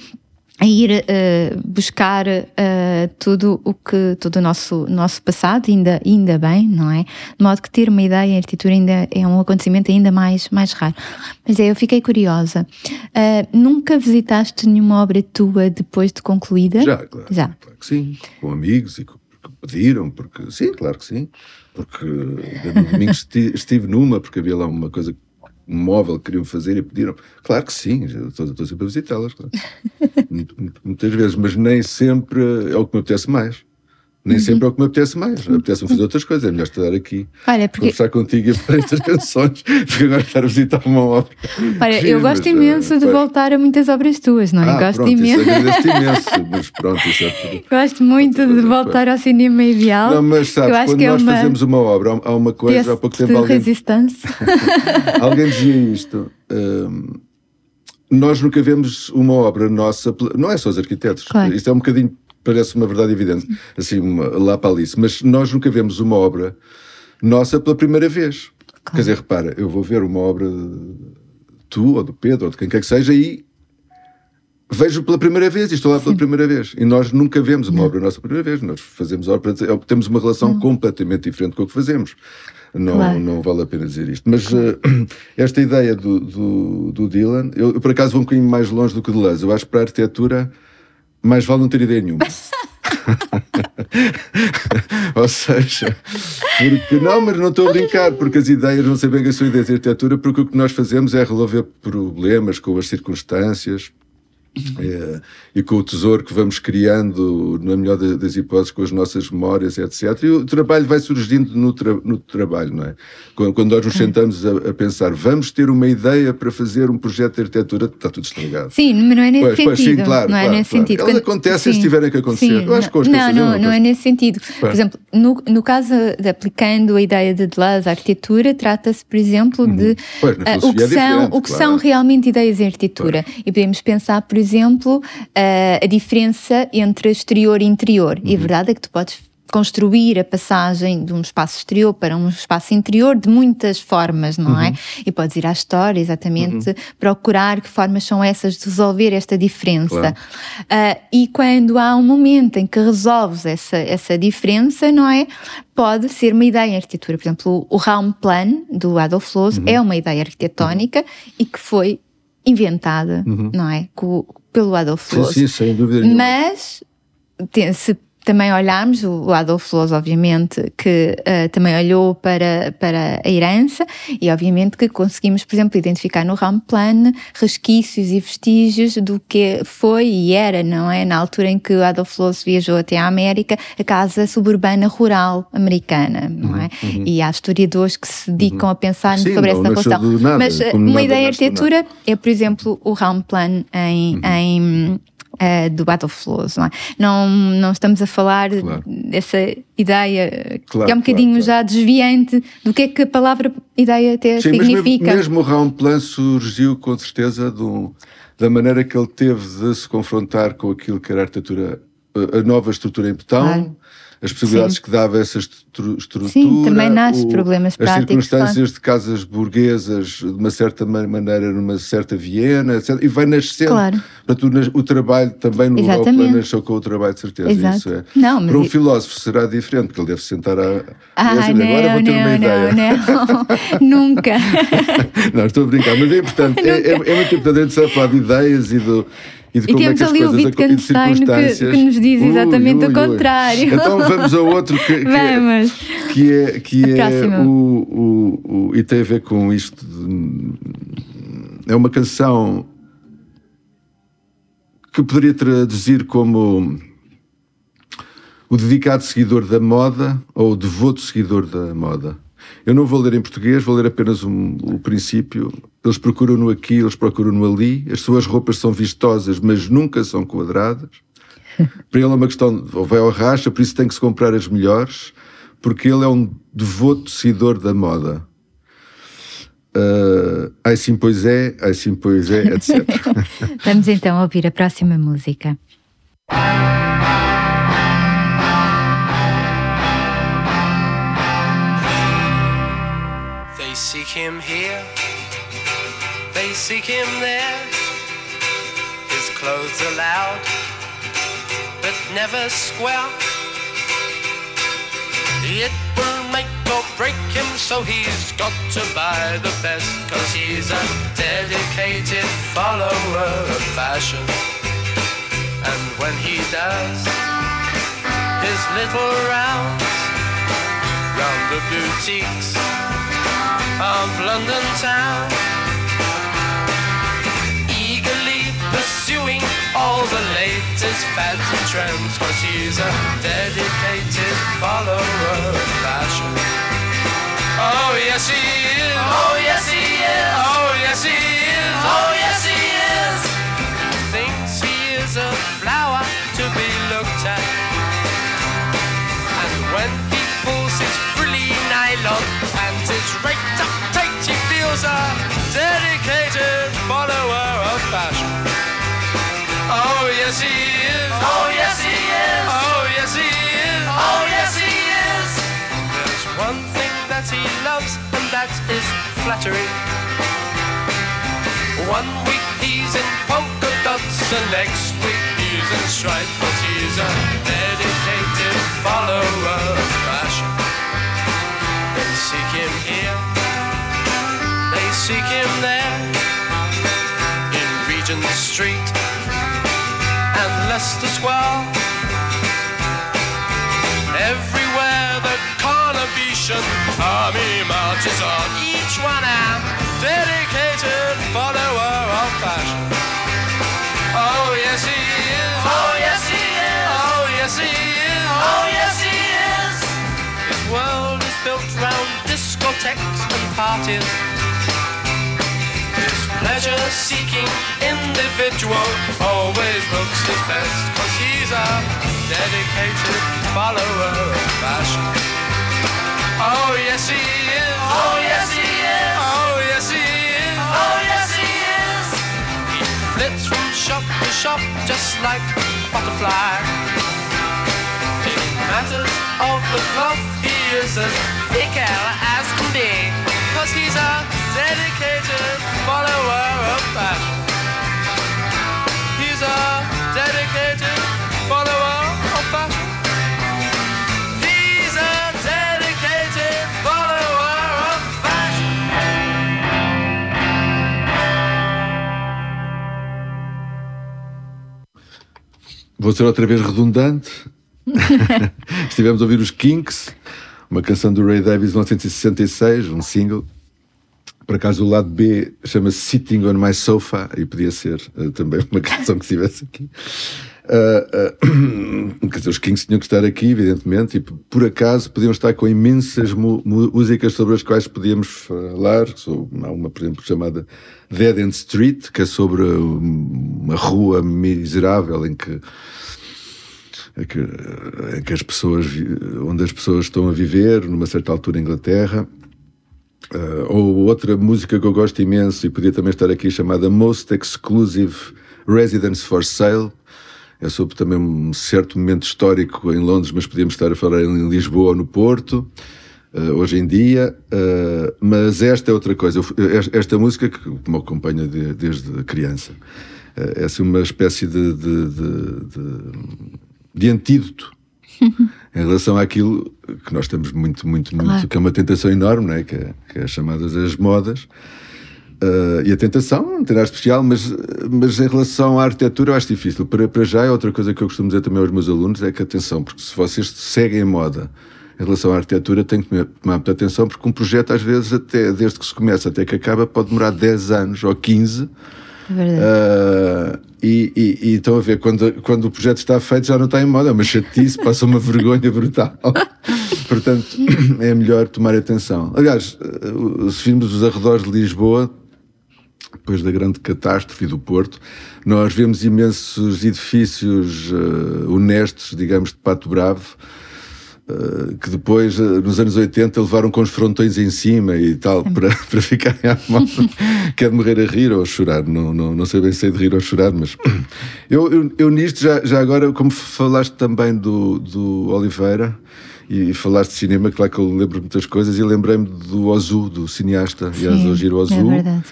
a ir eh, buscar eh, tudo o que todo o nosso nosso passado ainda ainda bem não é? De modo que ter uma ideia em arquitetura ainda é um acontecimento ainda mais mais raro. Mas é eu fiquei curiosa. Eh, nunca visitaste nenhuma obra tua depois de concluída? Já, claro. já. Claro que sim, com amigos e com, Pediram, porque sim, claro que sim. Porque no domingo [LAUGHS] esti- estive numa, porque havia lá uma coisa, um móvel que queriam fazer e pediram. Claro que sim, estou, estou sempre a visitá-las, claro. [LAUGHS] Muitas vezes, mas nem sempre é o que me apetece mais. Nem sempre é o que me apetece mais. Apetece-me fazer outras coisas. É melhor estar aqui, Olha, porque conversar contigo e fazer estas [LAUGHS] canções, porque agora estar a visitar uma obra. olha, Sim, eu gosto mas, eh, imenso de pois. voltar a muitas obras tuas, não é? Ah, gosto pronto, isso imenso. agradeço imenso, [LAUGHS] mas pronto, isso é tudo. Gosto muito de voltar ao cinema ideal. Não, mas sabes, quando que é nós uma fazemos uma obra, há- uma coisa, há pouco tempo de alguém, resistência. [LAUGHS] alguém dizia isto. hum, nós nunca vemos uma obra nossa, não é só os arquitetos, Claro. isto é um bocadinho, parece uma verdade evidente, assim, uma, lá para Alice, mas nós nunca vemos uma obra nossa pela primeira vez. Quer dizer, repara, eu vou ver uma obra de tu, ou do Pedro, ou de quem quer que seja, e vejo pela primeira vez e estou lá pela primeira vez. E nós nunca vemos uma obra nossa pela primeira vez. Nós fazemos obra, é temos uma relação completamente diferente com o que fazemos. Não, Claro. não vale a pena dizer isto. Mas eh, [CLEARS THROAT] esta ideia do, do, do Dylan, eu, eu por acaso vou um bocadinho mais longe do que o Deleuze. Eu acho que para a arquitetura mais vale não ter ideia nenhuma. [LAUGHS] Ou seja, porque não, mas não estou a brincar, porque as ideias não sei bem que são ideias de arquitetura, porque o que nós fazemos é resolver problemas com as circunstâncias. Eh, e com o tesouro que vamos criando, na melhor da- das hipóteses, com as nossas memórias, etc. E o trabalho vai surgindo no, tra- no trabalho, não é? Quando, quando nós nos sentamos a, a pensar, vamos ter uma ideia para fazer um projeto de arquitetura, está tudo estragado. Sim, mas não é nesse Pois, pois, sim, sentido. claro, não é claro, nesse claro. sentido. Elas Quando- acontecem se tiverem que acontecer. sim, Eu acho que não, não, não, é nesse sentido. Por exemplo, no, no caso de aplicando a ideia de Deleuze à arquitetura, trata-se, por exemplo, de Uhum. Pois, ah, o que, é são, o que claro. são realmente ideias em arquitetura. E podemos pensar, por exemplo, ah, a diferença entre exterior e interior. Uhum. E a verdade é que tu podes construir a passagem de um espaço exterior para um espaço interior de muitas formas, não Uhum. é? E podes ir à história, exatamente, procurar que formas são essas de resolver esta diferença. Claro. Ah, e quando há um momento em que resolves essa, essa diferença, não é? Pode ser uma ideia em arquitetura. Por exemplo, o Raumplan, do Adolf Loos, Uhum. é uma ideia arquitetónica e que foi inventada, não é? Co- pelo Adolf Uhum. Sim, sim, sem dúvida nenhuma. Mas tem- se também olharmos, o Adolf Loos, obviamente, que eh, também olhou para, para a herança e, obviamente, que conseguimos, por exemplo, identificar no Ramplan resquícios e vestígios do que foi e era, não é? Na altura em que o Adolf Loos viajou até à América, a casa suburbana rural americana, não é? E há historiadores que se dedicam a pensar Sim, sobre não essa relação. nada, Mas eh, uma nada ideia nada. arquitetura é, por exemplo, o Raumplan em, em eh, do Adolf Loos, não é? Não, não estamos a falar Claro. dessa ideia Claro, que é um bocadinho claro, já desviante do que é que a palavra ideia até Sim, mas mesmo, significa. mesmo o Raumplan surgiu com certeza da maneira que ele teve de se confrontar com aquilo que era a a, nova estrutura em betão. As possibilidades que dava essa estru- estrutura. Sim, também nasce problemas As práticos, circunstâncias de casas burguesas, de uma certa ma- maneira, numa certa Viena, etc. E vai nascendo. Claro. Portanto, o, trabalho também no Exatamente. Nasceu com o trabalho, de certeza. Exato. Isso é. Não, mas Para um i- filósofo será diferente, porque ele deve sentar a. Ah, dizer, agora não, vou ter uma não, ideia. não, não, [LAUGHS] nunca. Não, estou a brincar, mas é importante, [LAUGHS] é, é, é muito importante a gente saber falar de ideias e, do, e de E como é temos que as ali o Wittgenstein que- que nos diz exatamente o contrário. Então vamos a outro que, que é, Vamos. que é, que é o, o, o- e tem a ver com isto. de- é uma canção que eu poderia traduzir como o dedicado seguidor da moda ou o devoto seguidor da moda. Eu não vou ler em português, vou ler apenas um- o princípio. Eles procuram-no aqui, eles procuram-no ali. As suas roupas são vistosas, mas nunca são quadradas. [LAUGHS] Para ele é uma questão, de- ou vai ao racha, por isso tem que se comprar as melhores, porque ele é um devoto seguidor da moda. Ah, ai sim, pois é, ai sim, pois é, etc. [LAUGHS] Vamos então ouvir a próxima música. [LAUGHS] seek him here, they seek him there. His clothes are loud, but never square. It will make or break him, so he's got to buy the best. Cause he's a dedicated follower of fashion. And when he does, his little rounds round the boutiques of London town. Eagerly pursuing all the latest fads and trends, cause he's a dedicated follower of fashion. Oh yes he is. Oh yes he is. Oh yes he is. Oh yes he is. He thinks he is a flower to be looked at. Feels a dedicated follower of fashion. Oh yes he is. Oh yes he is. Oh yes he is. Oh yes he is. There's one thing that he loves, and that is flattery. One week he's in polka dots, and next week he's in stripes, but he's a seek him there, in Regent Street and Leicester Square. Everywhere the Carnabetian army marches on, each one a dedicated follower of fashion. Oh yes he is. Oh yes he is. Oh yes he is. Oh yes he is. His world is built round discotheques and parties. Pleasure-seeking individual always looks his best, cause he's a dedicated follower of fashion. Oh yes he is. Oh yes he is. Oh yes he is. Oh yes he is. He flits from shop to shop just like a butterfly. In matters of the cloth, he is as fickle as can be. Cause he's a dedicated follower of fashion. He's a dedicated follower of fashion. He's a dedicated follower of fashion. Vou ser outra vez redundante. [LAUGHS] Estivemos a ouvir os Kinks, uma canção do Ray Davis de 1966, um single. Por acaso o lado B chama-se Sitting on My Sofa e podia ser eh, também uma canção que estivesse aqui. [CLEARS THROAT] Quer dizer, os Kings tinham que estar aqui, evidentemente, e por acaso podiam estar com imensas músicas sobre as quais podíamos falar. Há uma, por exemplo, chamada Dead End Street, que é sobre um, uma rua miserável em que em que, em que as pessoas, onde as pessoas estão a viver, numa certa altura em Inglaterra. Uh, ou outra música que eu gosto imenso e podia também estar aqui chamada Most Exclusive Residence for Sale. É sobre também um certo momento histórico em Londres, mas podíamos estar a falar em Lisboa ou no Porto, uh, hoje em dia. Uh, mas esta é outra coisa. F- esta- música que me acompanha de- desde criança é assim uma espécie de, de- de- de antídoto [LAUGHS] em relação àquilo que nós temos muito, muito, muito, Claro. que é uma tentação enorme, não é? Que, é, que é chamadas as modas. Ah, e a tentação não tem nada especial, mas, mas em relação à arquitetura eu acho difícil. Para, para já é outra coisa que eu costumo dizer também aos meus alunos, é que atenção, porque se vocês seguem a moda em relação à arquitetura, têm que tomar- muita atenção, porque um projeto às vezes, até, desde que se começa até que acaba, pode demorar 10 anos ou 15, É verdade. ah, e, e, e estão a ver, quando, quando o projeto está feito já não está em moda, é uma chatice, passa uma [LAUGHS] vergonha brutal. [LAUGHS] Portanto, é melhor tomar atenção. Aliás, ah, se virmos os arredores de Lisboa, depois da grande catástrofe do Porto, nós vemos imensos edifícios ah, honestos, digamos, de pato bravo, Uh, que depois, uh, nos anos 80, levaram com os frontões em cima e tal, para, [LAUGHS] para ficarem à moda. [LAUGHS] Quer morrer a rir ou a chorar, não, não, não sei bem se é de rir ou chorar, mas eu, eu, eu nisto, já, já agora, como falaste também do, do Oliveira e falaste de cinema, claro que eu lembro muitas coisas, e lembrei-me do Ozu, do cineasta, aliás, Sim, o Giro é Ozu. verdade.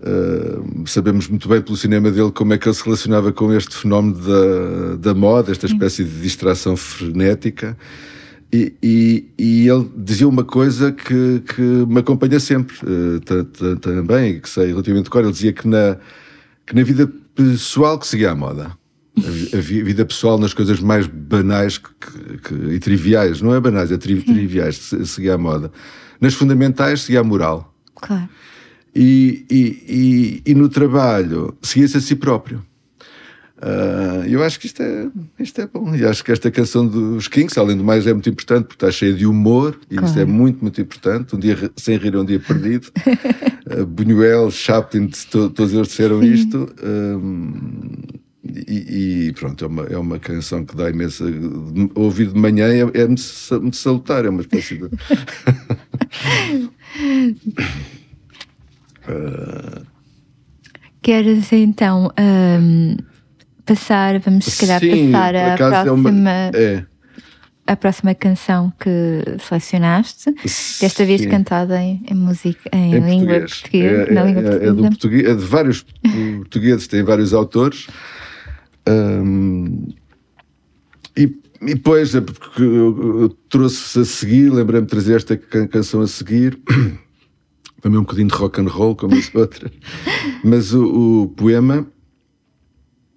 Uh, sabemos muito bem pelo cinema dele como é que ele se relacionava com este fenómeno da, da moda, esta espécie de distração frenética. E, e, e ele dizia uma coisa que, que me acompanha sempre, uh, ta- também, que sei relativamente cor. Ele dizia que na, que na vida pessoal que seguia a moda. a vi- vida pessoal nas coisas mais banais que- que- e triviais. Não é banais, é tri- triviais, se- seguir a moda. Nas fundamentais, seguir a moral. Claro. E, e, e, e no trabalho, seguir-se a si próprio. Ah, eu acho que isto é, isto é bom. E acho que esta canção dos Kings, além do mais, é muito importante porque está cheia de humor e isso Claro. é muito, muito importante. Um dia sem rir é um dia perdido. [LAUGHS] Ah, Buñuel, Chaplin, to- todos eles disseram isto. Ahm, e, e pronto, é uma, é uma canção que dá imensa. Ouvir de manhã é, é muito, sa- muito salutar, é uma espécie de. [LAUGHS] [LAUGHS] Queres então ahm, passar, vamos se calhar Sim, passar por à acaso é próxima, uma- é. a próxima canção que selecionaste, desta vez Sim. cantada em, em música, em, em língua português. portuguesa, É, na é- língua é- é portuguesa. do português, é de vários portugueses, tem vários autores. Ahm, e, e depois, é porque eu, eu trouxe a seguir, lembrei-me de trazer esta can- canção a seguir, [COUGHS] também um bocadinho de rock and roll, como as [LAUGHS] outras, mas o, o poema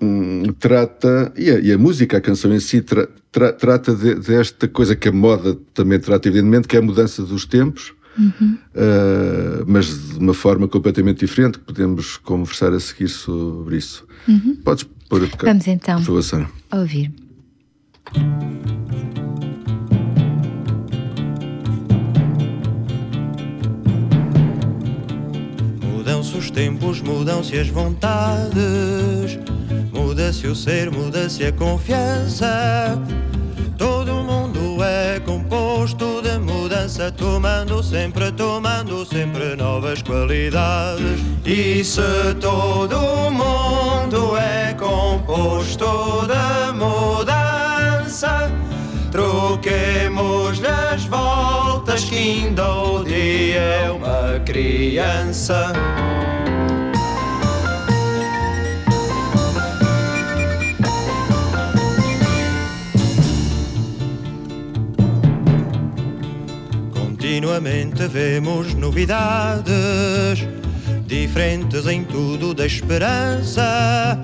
hum, trata, e a, e a música, a canção em si, tra- tra- trata de- desta coisa que a moda também trata, evidentemente, que é a mudança dos tempos, uh, mas de uma forma completamente diferente, que podemos conversar a seguir sobre isso. Podes pôr a tocar, Vamos então por favor, Sara. a ouvir. Mudam-se os tempos, mudam-se as vontades, muda-se o ser, muda-se a confiança. Todo mundo é composto de mudança, tomando sempre, tomando sempre novas qualidades. E se todo mundo é composto de mudança, troquemos as voltas que ainda o dia é uma criança. Continuamente vemos novidades, diferentes em tudo da esperança.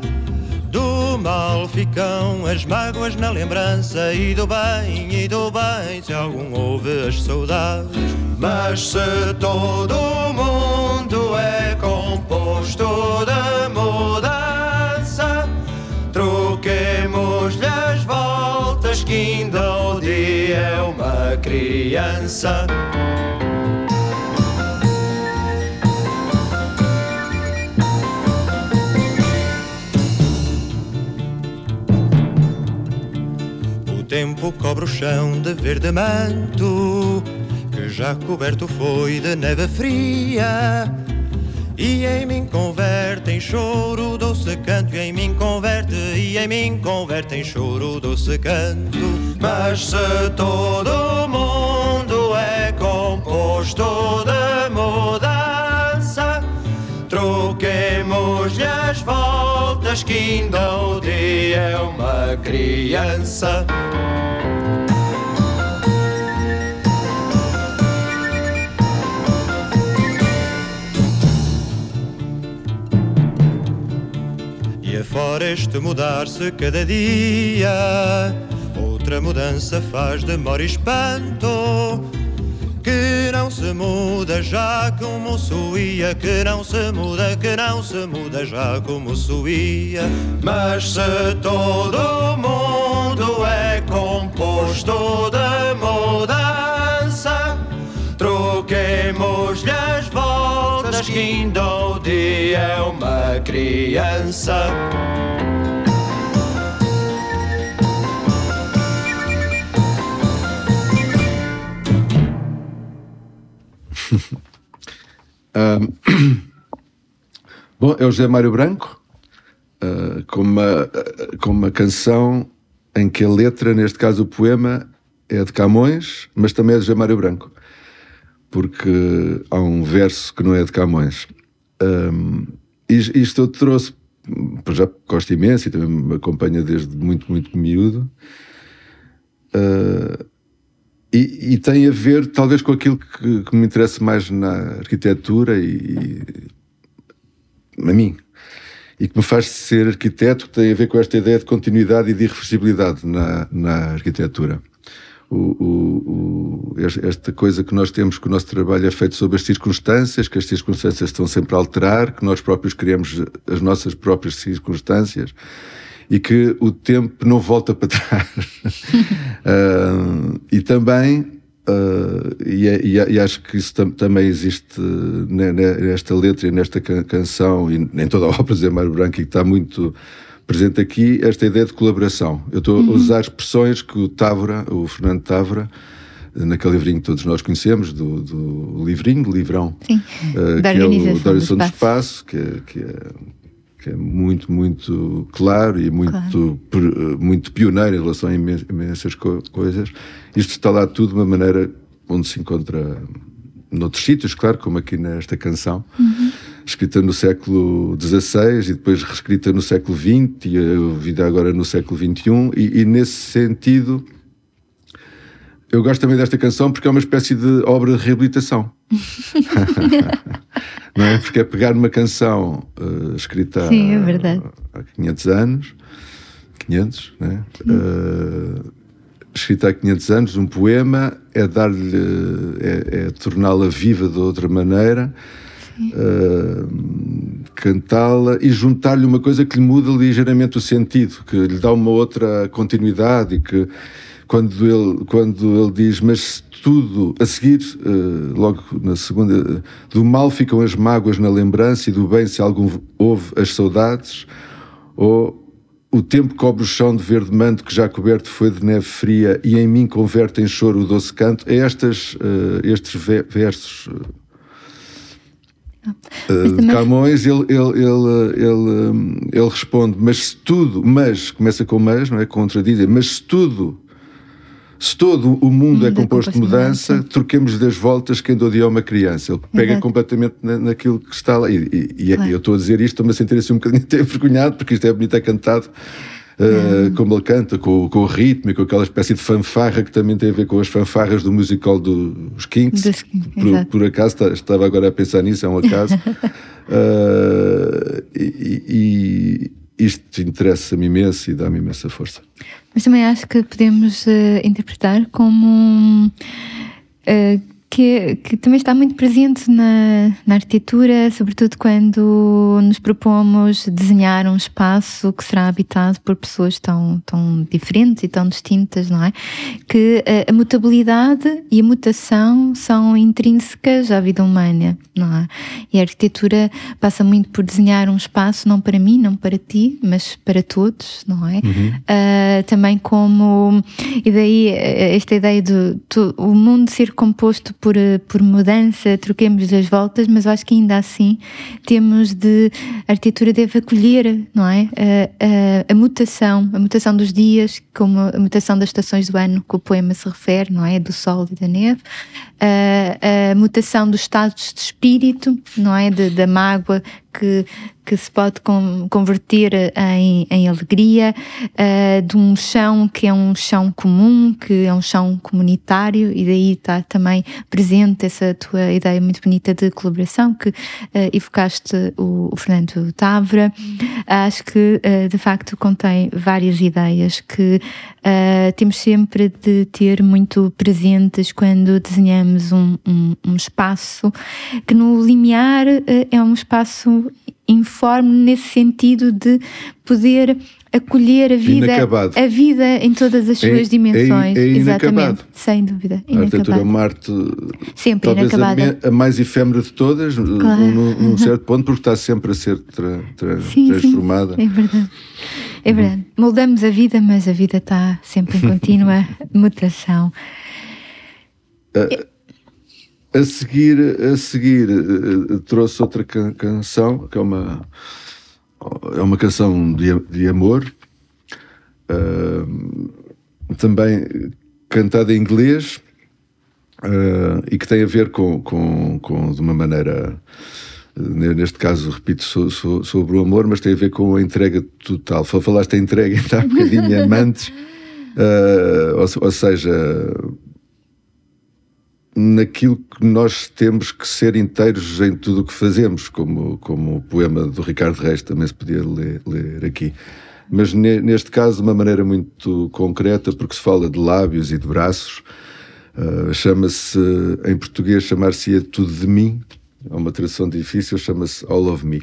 Do mal ficam as mágoas na lembrança, e do bem, e do bem, se algum houve as saudades. Mas se todo mundo é composto de o dia é uma criança. O tempo cobre o chão de verde manto, que já coberto foi de neve fria. E em mim converte em choro doce canto, e em mim converte, e em mim converte em choro doce canto. Mas se todo mundo é composto de mudança, troquemos-lhe as voltas, que ainda o dia é uma criança. Afora este mudar-se cada dia, outra mudança faz demora e espanto. Que não se muda já como suía, que não se muda, que não se muda já como suía. Mas se todo mundo é composto de mudança, troquemos-lhe as o dia é uma criança. [LAUGHS] Bom, é o José Mário Branco, ah, com, uma, ah, com uma canção em que a letra, neste caso o poema, é de Camões, mas também é de José Mário Branco, porque há um verso que não é de Camões. Is- isto eu trouxe, pois já gosto imenso e também me acompanha desde muito, muito miúdo. Ah, e, e tem a ver, talvez, com aquilo que, que me interessa mais na arquitetura e, a mim. e que me faz ser arquiteto, tem a ver com esta ideia de continuidade e de irreversibilidade na, na arquitetura. O, o, o, esta coisa que nós temos, que o nosso trabalho é feito sobre as circunstâncias, que as circunstâncias estão sempre a alterar, que nós próprios criamos as nossas próprias circunstâncias e que o tempo não volta para [LAUGHS] trás. uh, e também Uh, e, é, e, e, acho que isso tam, também existe nesta letra e nesta can canção e em toda a obra de Mário Branco e que está muito presente aqui, esta ideia de colaboração. Eu estou uhum. a usar expressões que o Távora, o Fernando Távora, naquele livrinho que todos nós conhecemos, do, do livrinho, do livrão, Sim, uh, da que é o da Organização do Espaço, que é, que é que é muito, muito claro e muito, claro. muito pioneiro em relação a imensas coisas. Isto está lá tudo de uma maneira onde se encontra noutros sítios, claro, como aqui nesta canção, uhum. Escrita no século XVI e depois reescrita no século XX e a vida agora no século XXI, e, e nesse sentido eu gosto também desta canção porque é uma espécie de obra de reabilitação. [LAUGHS] não é? Porque é pegar uma canção uh, escrita Sim, é verdade. há 500 anos, 500, né? Uh, escrita há 500 anos, um poema, é dar-lhe, é, é torná-la viva de outra maneira, uh, cantá-la e juntar-lhe uma coisa que lhe muda ligeiramente o sentido, que lhe dá uma outra continuidade e que quando ele, quando ele diz, mas tudo, a seguir, uh, logo na segunda, do mal ficam as mágoas na lembrança e do bem, se algum houve, as saudades, ou o tempo cobre o chão de verde manto que já coberto foi de neve fria e em mim converte em choro o doce canto. É estas, uh, estes versos Uh, de Camões, ele, ele, ele, ele, ele responde, mas se tudo, mas, começa com mas, não é? Contradizem, mas se tudo se todo o mundo é, é composto de mudança, mudança, troquemos das voltas quem do dia é uma criança. Ele pega Exato. completamente na, naquilo que está lá. E, e, e é, eu estou a dizer isto, estou-me a sentir assim um bocadinho [LAUGHS] até envergonhado, porque isto é bonito, é cantado. Uh, como ele canta, com, com, o ritmo e com aquela espécie de fanfarra que também tem a ver com as fanfarras do musical dos Kinks. Dos, por, por, acaso, estava agora a pensar nisso, é um acaso. uh, [LAUGHS] e, e, isto interessa-me imenso e dá-me imensa força. Mas também acho que podemos uh, interpretar como uh, que, que, também está muito presente na, na, arquitetura, sobretudo quando nos propomos desenhar um espaço que será habitado por pessoas tão, tão diferentes e tão distintas, não é? Que a, a mutabilidade e a mutação são intrínsecas à vida humana, não é? E a arquitetura passa muito por desenhar um espaço não para mim, não para ti, mas para todos, não é? Uhum. Uh, também como. E daí esta ideia de, de o mundo ser composto por, por mudança, troquemos as voltas, mas eu acho que ainda assim temos de. A arquitetura deve acolher, não é? A, a, a mutação, a mutação dos dias, como a mutação das estações do ano que o poema se refere, não é? Do sol e da neve, a, a mutação dos estados de espírito, não é? De, da mágoa que, que se pode com, converter em, em alegria, uh, de um chão que é um chão comum, que é um chão comunitário, e daí está também presente essa tua ideia muito bonita de colaboração que uh, evocaste o, o, Fernando Távora. Acho que uh, de facto contém várias ideias que temos sempre de ter muito presentes quando desenhamos um, um, um espaço que no limiar é um espaço informe nesse sentido de poder acolher a vida, inacabado. a vida em todas as suas é, dimensões. É, é Exatamente, sem dúvida. A arquitetura Marte, sempre talvez inacabada. A, a, mais efêmera de todas, claro. num, num, certo ponto, porque está sempre a ser tra, tra, sim, transformada. Sim, é verdade. É verdade. Uhum. Moldamos a vida, mas a vida está sempre em [LAUGHS] contínua mutação. Uh, a seguir, a seguir uh, trouxe outra can canção, que é uma, é uma canção de, de amor, uh, também cantada em inglês, uh, e que tem a ver com, com, com de uma maneira, neste caso, repito, so, so, sobre o amor, mas tem a ver com a entrega total. Falaste a entrega, [LAUGHS] está um bocadinho amantes, ou, ou seja naquilo que nós temos que ser inteiros em tudo o que fazemos, como, como o poema do Ricardo Reis também se podia ler, ler aqui. Mas ne, neste caso, de uma maneira muito concreta, porque se fala de lábios e de braços, uh, chama-se, em português, chamar-se-ia Tudo de Mim, é uma tradução difícil, chama-se All of Me.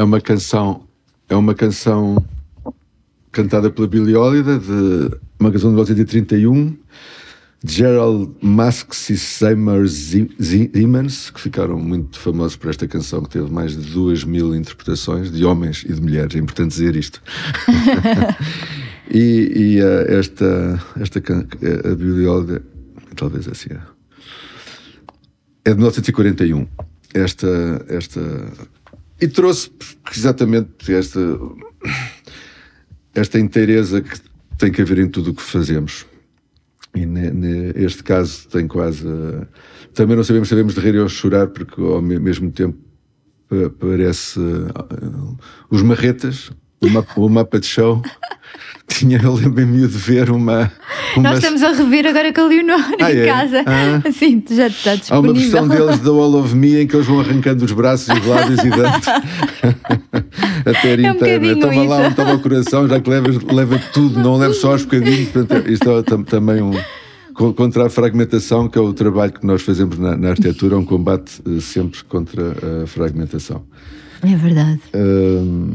É uma canção, é uma canção cantada pela Billie Holiday, de uma canção de 1931, de Gerald Masks e Seymour Simmons, que ficaram muito famosos por esta canção, que teve mais de duas mil interpretações de homens e de mulheres. É importante dizer isto. [LAUGHS] e e eh, esta, esta eh, a Billie Holiday, talvez assim é. É de 1941. Esta, esta. E trouxe exatamente esta, esta inteireza que tem que haver em tudo o que fazemos. E ne- ne- este caso tem quase. Também não sabemos sabemos de rir ou chorar, porque ao me- mesmo tempo pa- parece. eh, os marretas, o mapa, o mapa de show. [LAUGHS] [LAUGHS] Tinha, eu lembro-me de ver uma. uma Nós estamos a rever agora com a Leonor Ah, em é? casa. Ah. [LAUGHS] Assim, já está Há uma disponível. versão deles [LAUGHS] da All of Me em que eles vão arrancando os braços e os lábios e dando a É um bocadinho Toma lá, isso. um toma o coração, já que levas, leva tudo, não leves só aos bocadinhos. Portanto, isto é tam- também um. co- Contra a fragmentação, que é o trabalho que nós fazemos na, na arquitetura, é um combate eh, sempre contra a fragmentação. É verdade. Hum,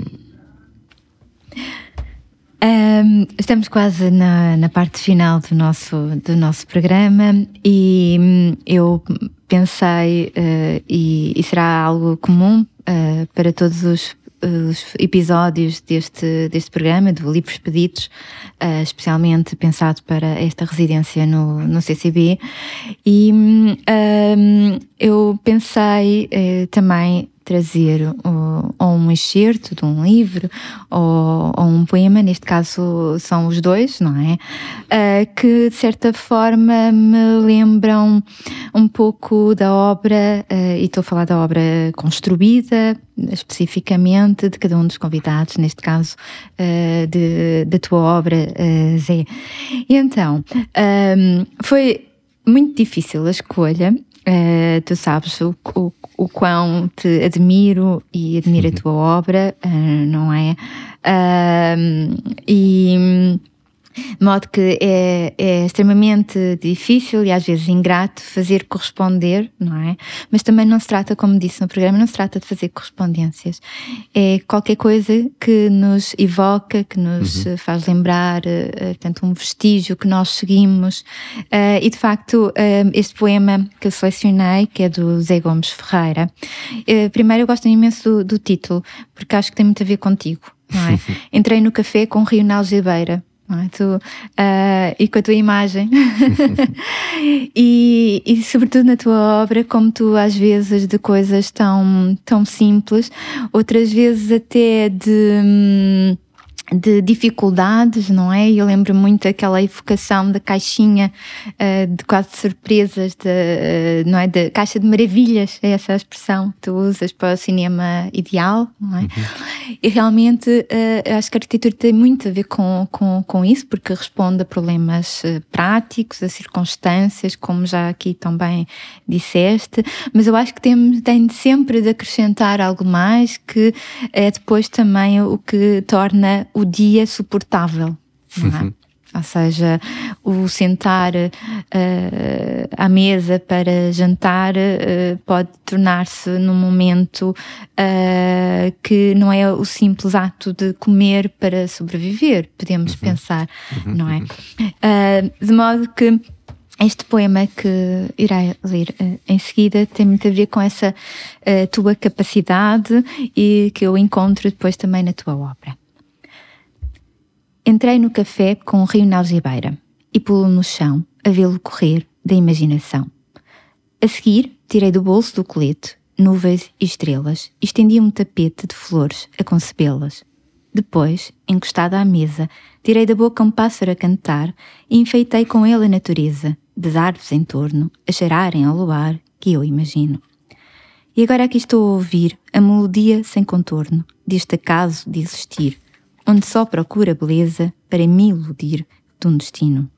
Ahm, estamos quase na, na parte final do nosso, do nosso programa e hum, eu pensei, eh, e, e será algo comum eh, para todos os, os episódios deste, deste programa, do Livros Pedidos, uh, especialmente pensado para esta residência no, no CCB. E um, eu pensei uh, também trazer ou um excerto de um livro ou, ou, um poema, neste caso são os dois, não é? Uh, que de certa forma me lembram um pouco da obra, uh, e estou a falar da obra construída, especificamente de cada um dos convidados, neste caso uh, da tua obra, Zé. E então, um, foi muito difícil a escolha. Uh, tu sabes o, o, o quão te admiro e admiro a uhum. tua obra, uh, não é? Uh, e de modo que é, é, extremamente difícil e às vezes ingrato fazer corresponder, não é? Mas também não se trata, como disse no programa, não se trata de fazer correspondências. É qualquer coisa que nos evoca, que nos uhum. faz lembrar, uh, portanto, um vestígio que nós seguimos. Uh, e de facto, este poema que eu selecionei, que é do Zé Gomes Ferreira, primeiro eu gosto imenso do, do título, porque acho que tem muito a ver contigo. Não é? [LAUGHS] Entrei no café com Rio Algebeira é? Tu, uh, e com a tua imagem [LAUGHS] e, e sobretudo na tua obra como tu às vezes de coisas tão, tão simples outras vezes até de hum, de dificuldades, não é? Eu lembro muito aquela evocação da caixinha uh, de quase surpresas, de, uh, não é? Da caixa de maravilhas, é essa a expressão que tu usas para o cinema ideal, não é? Uhum. E realmente uh, acho que a arquitetura tem muito a ver com, com, com isso, porque responde a problemas práticos, a circunstâncias, como já aqui também disseste, mas eu acho que tem, tem sempre de acrescentar algo mais que é depois também o que torna o dia suportável. Não é? Uhum. Ou seja, o sentar uh, à mesa para jantar uh, pode tornar-se num momento uh, que não é o simples ato de comer para sobreviver, podemos uhum. pensar, uhum. não é? de modo que este poema que irei ler uh, em seguida tem muito a ver com essa uh, tua capacidade e que eu encontro depois também na tua obra. Entrei no café com o rio na algibeira e pulo no chão a vê-lo correr da imaginação. A seguir, tirei do bolso do colete nuvens e estrelas e estendi um tapete de flores a concebê-las. Depois, encostada à mesa, tirei da boca um pássaro a cantar e enfeitei com ele a natureza, das árvores em torno, a cheirarem ao luar que eu imagino. E agora aqui estou a ouvir a melodia sem contorno deste acaso de existir, onde só procura beleza para me iludir de um destino.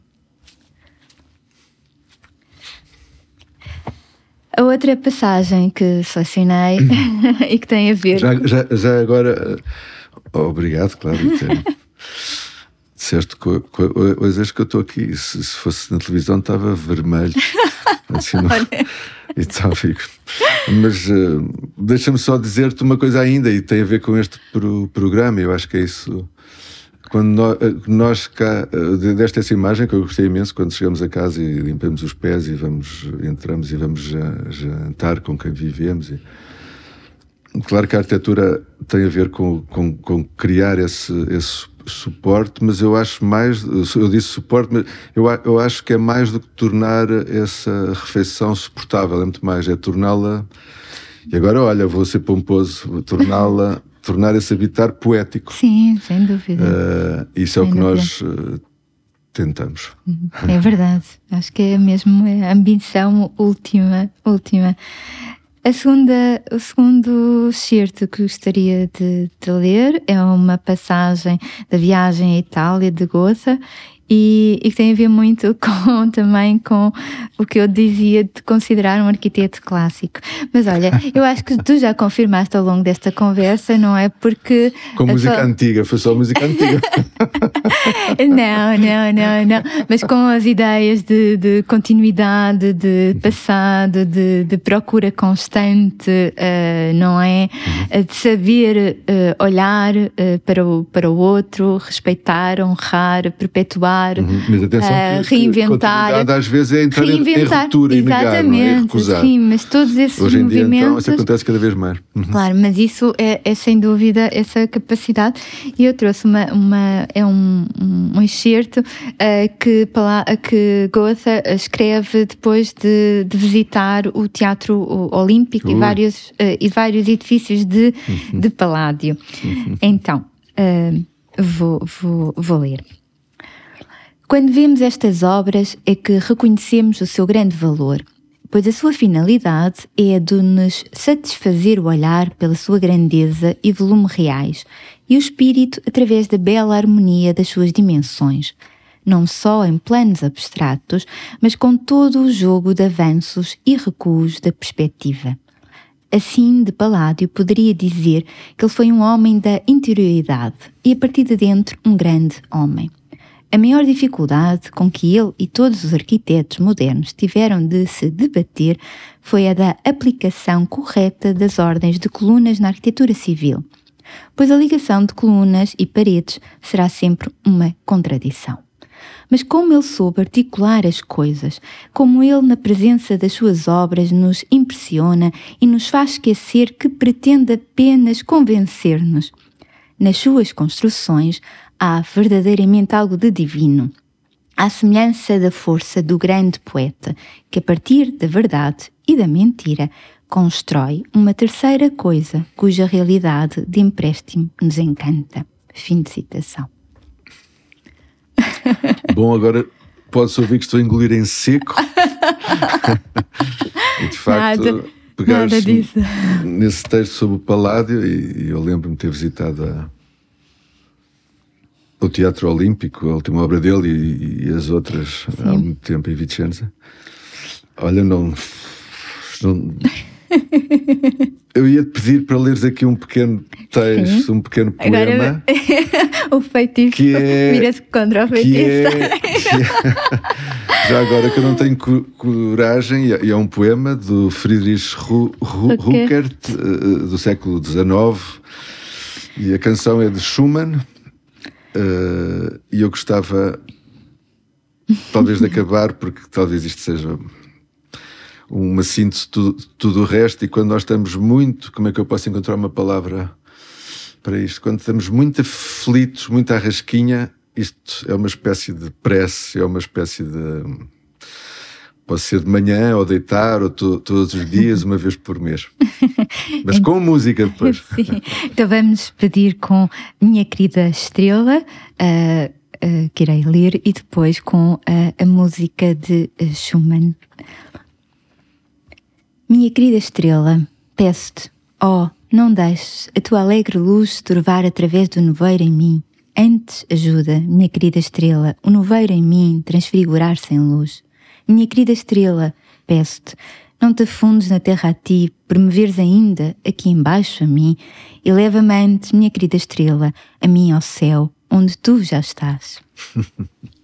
A outra passagem que selecionei [LAUGHS] e que tem a ver. Já, já, já agora. Oh, obrigado, claro. [LAUGHS] Disseste coisas que eu estou aqui. Se, se, fosse na televisão, estava vermelho. [LAUGHS] Assim, não, e tal, fico. Mas uh, deixa-me só dizer-te uma coisa ainda, e tem a ver com este pro, programa. Eu acho que é isso. Quando nós, eh, nós cá, eh, desta essa imagem que eu gostei imenso, quando chegamos a casa e limpamos os pés e vamos, entramos e vamos jantar com quem vivemos. E, claro que a arquitetura tem a ver com, com, com criar esse, esse suporte, mas eu acho mais, eu disse suporte, mas eu, eu acho que é mais do que tornar essa refeição suportável, é muito mais, é torná-la. E agora, olha, vou ser pomposo, torná-la, [LAUGHS] tornar esse habitar poético. Sim, sem dúvida. Uh, isso é sem o que dúvida. nós uh, tentamos. Uhum. É verdade, acho que é mesmo a ambição última, última. A segunda, o segundo certo que gostaria de, de ler é uma passagem da viagem à Itália de Goethe e, que tem a ver muito [LAUGHS] com também com o que eu dizia de considerar um arquiteto clássico. Mas olha, eu acho que tu já confirmaste ao longo desta conversa, não é? Porque. Com música tua... antiga, foi só música antiga. [LAUGHS] não, não, não, não. Mas com as ideias de, de continuidade, de passado, de, de procura constante, uh, não é? Uhum. De saber uh, olhar uh, para, o, para o outro, respeitar, honrar, perpetuar inovar, Uhum. Mas atenção, que- que reinventar. continuidade às vezes é entrar em- em reinventar, ruptura e negar, não é? Exatamente, recusar. sim, mas todos esses Hoje em dia, então, movimentos. isso acontece cada vez mais. Uhum. Claro, mas isso é, é sem dúvida essa capacidade. E eu trouxe uma, uma é um, um, excerto eh, que, que Goethe escreve depois de, de visitar o Teatro Olímpico e vários, eh, e vários edifícios de, Uhum. de Paládio. Então, eh, vou, vou, vou ler. Quando vemos estas obras é que reconhecemos o seu grande valor, pois a sua finalidade é a de nos satisfazer o olhar pela sua grandeza e volume reais, e o espírito através da bela harmonia das suas dimensões, não só em planos abstratos, mas com todo o jogo de avanços e recuos da perspectiva. Assim, de Paládio poderia dizer que ele foi um homem da interioridade e, a partir de dentro, um grande homem. A maior dificuldade com que ele e todos os arquitetos modernos tiveram de se debater foi a da aplicação correta das ordens de colunas na arquitetura civil, pois a ligação de colunas e paredes será sempre uma contradição. Mas como ele soube articular as coisas, como ele, na presença das suas obras, nos impressiona e nos faz esquecer que pretende apenas convencer-nos. Nas suas construções há verdadeiramente algo de divino. À semelhança da força do grande poeta, que a partir da verdade e da mentira constrói uma terceira coisa cuja realidade de empréstimo nos encanta. Fim de citação. [LAUGHS] Bom, agora pode-se ouvir que estou a engolir em seco. [LAUGHS] e de facto, Nada, disso. nesse texto sobre o Paládio, e, e eu lembro-me de ter visitado a- o Teatro Olímpico, a última obra dele, e, e as outras há muito tempo em Vicenza. Olha, não. não [LAUGHS] eu ia te pedir para leres aqui um pequeno texto, um pequeno poema. Agora [LAUGHS] o feitiço Que é- vira-se contra o que feitiço. é, que é- [LAUGHS] já agora que eu não tenho co- coragem, e é, e é um poema do Friedrich Ru, Ru, Ok. Ruckert, eh, do século XIX, e a canção é de Schumann, eh, e eu gostava talvez de [LAUGHS] acabar, porque talvez isto seja uma síntese de tudo, tudo o resto, e quando nós estamos muito, como é que eu posso encontrar uma palavra para isto? Quando estamos muito aflitos, muito à rasquinha, isto é uma espécie de prece, é uma espécie de. Pode ser de manhã, ou deitar, ou to- todos os dias, [LAUGHS] uma vez por mês. [LAUGHS] Mas com música depois. [LAUGHS] Sim. Então vamos pedir com Minha Querida Estrela, ah, ah, que irei ler, e depois com ah, a música de Schumann. Minha querida estrela, peço-te, oh, não deixes a tua alegre luz turvar através do nevoeiro em mim. Antes ajuda, minha querida estrela, o nevoeiro em mim transfigurar-se em luz. Minha querida estrela, peço-te, não te afundes na terra a ti, por me veres ainda aqui embaixo a mim, e leva-me antes, minha querida estrela, a mim ao céu, onde tu já estás. [LAUGHS]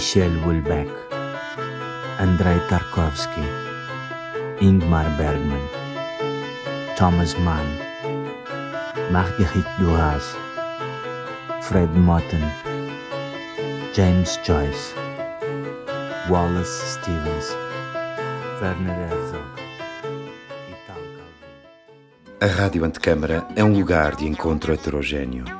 Michel Houellebecq, Andrei Tarkovsky, Ingmar Bergman, Thomas Mann, Marguerite Duras, Fred Motten, James Joyce, Wallace Stevens, Werner Herzog. A Rádio Antecâmara é um lugar de encontro heterogêneo,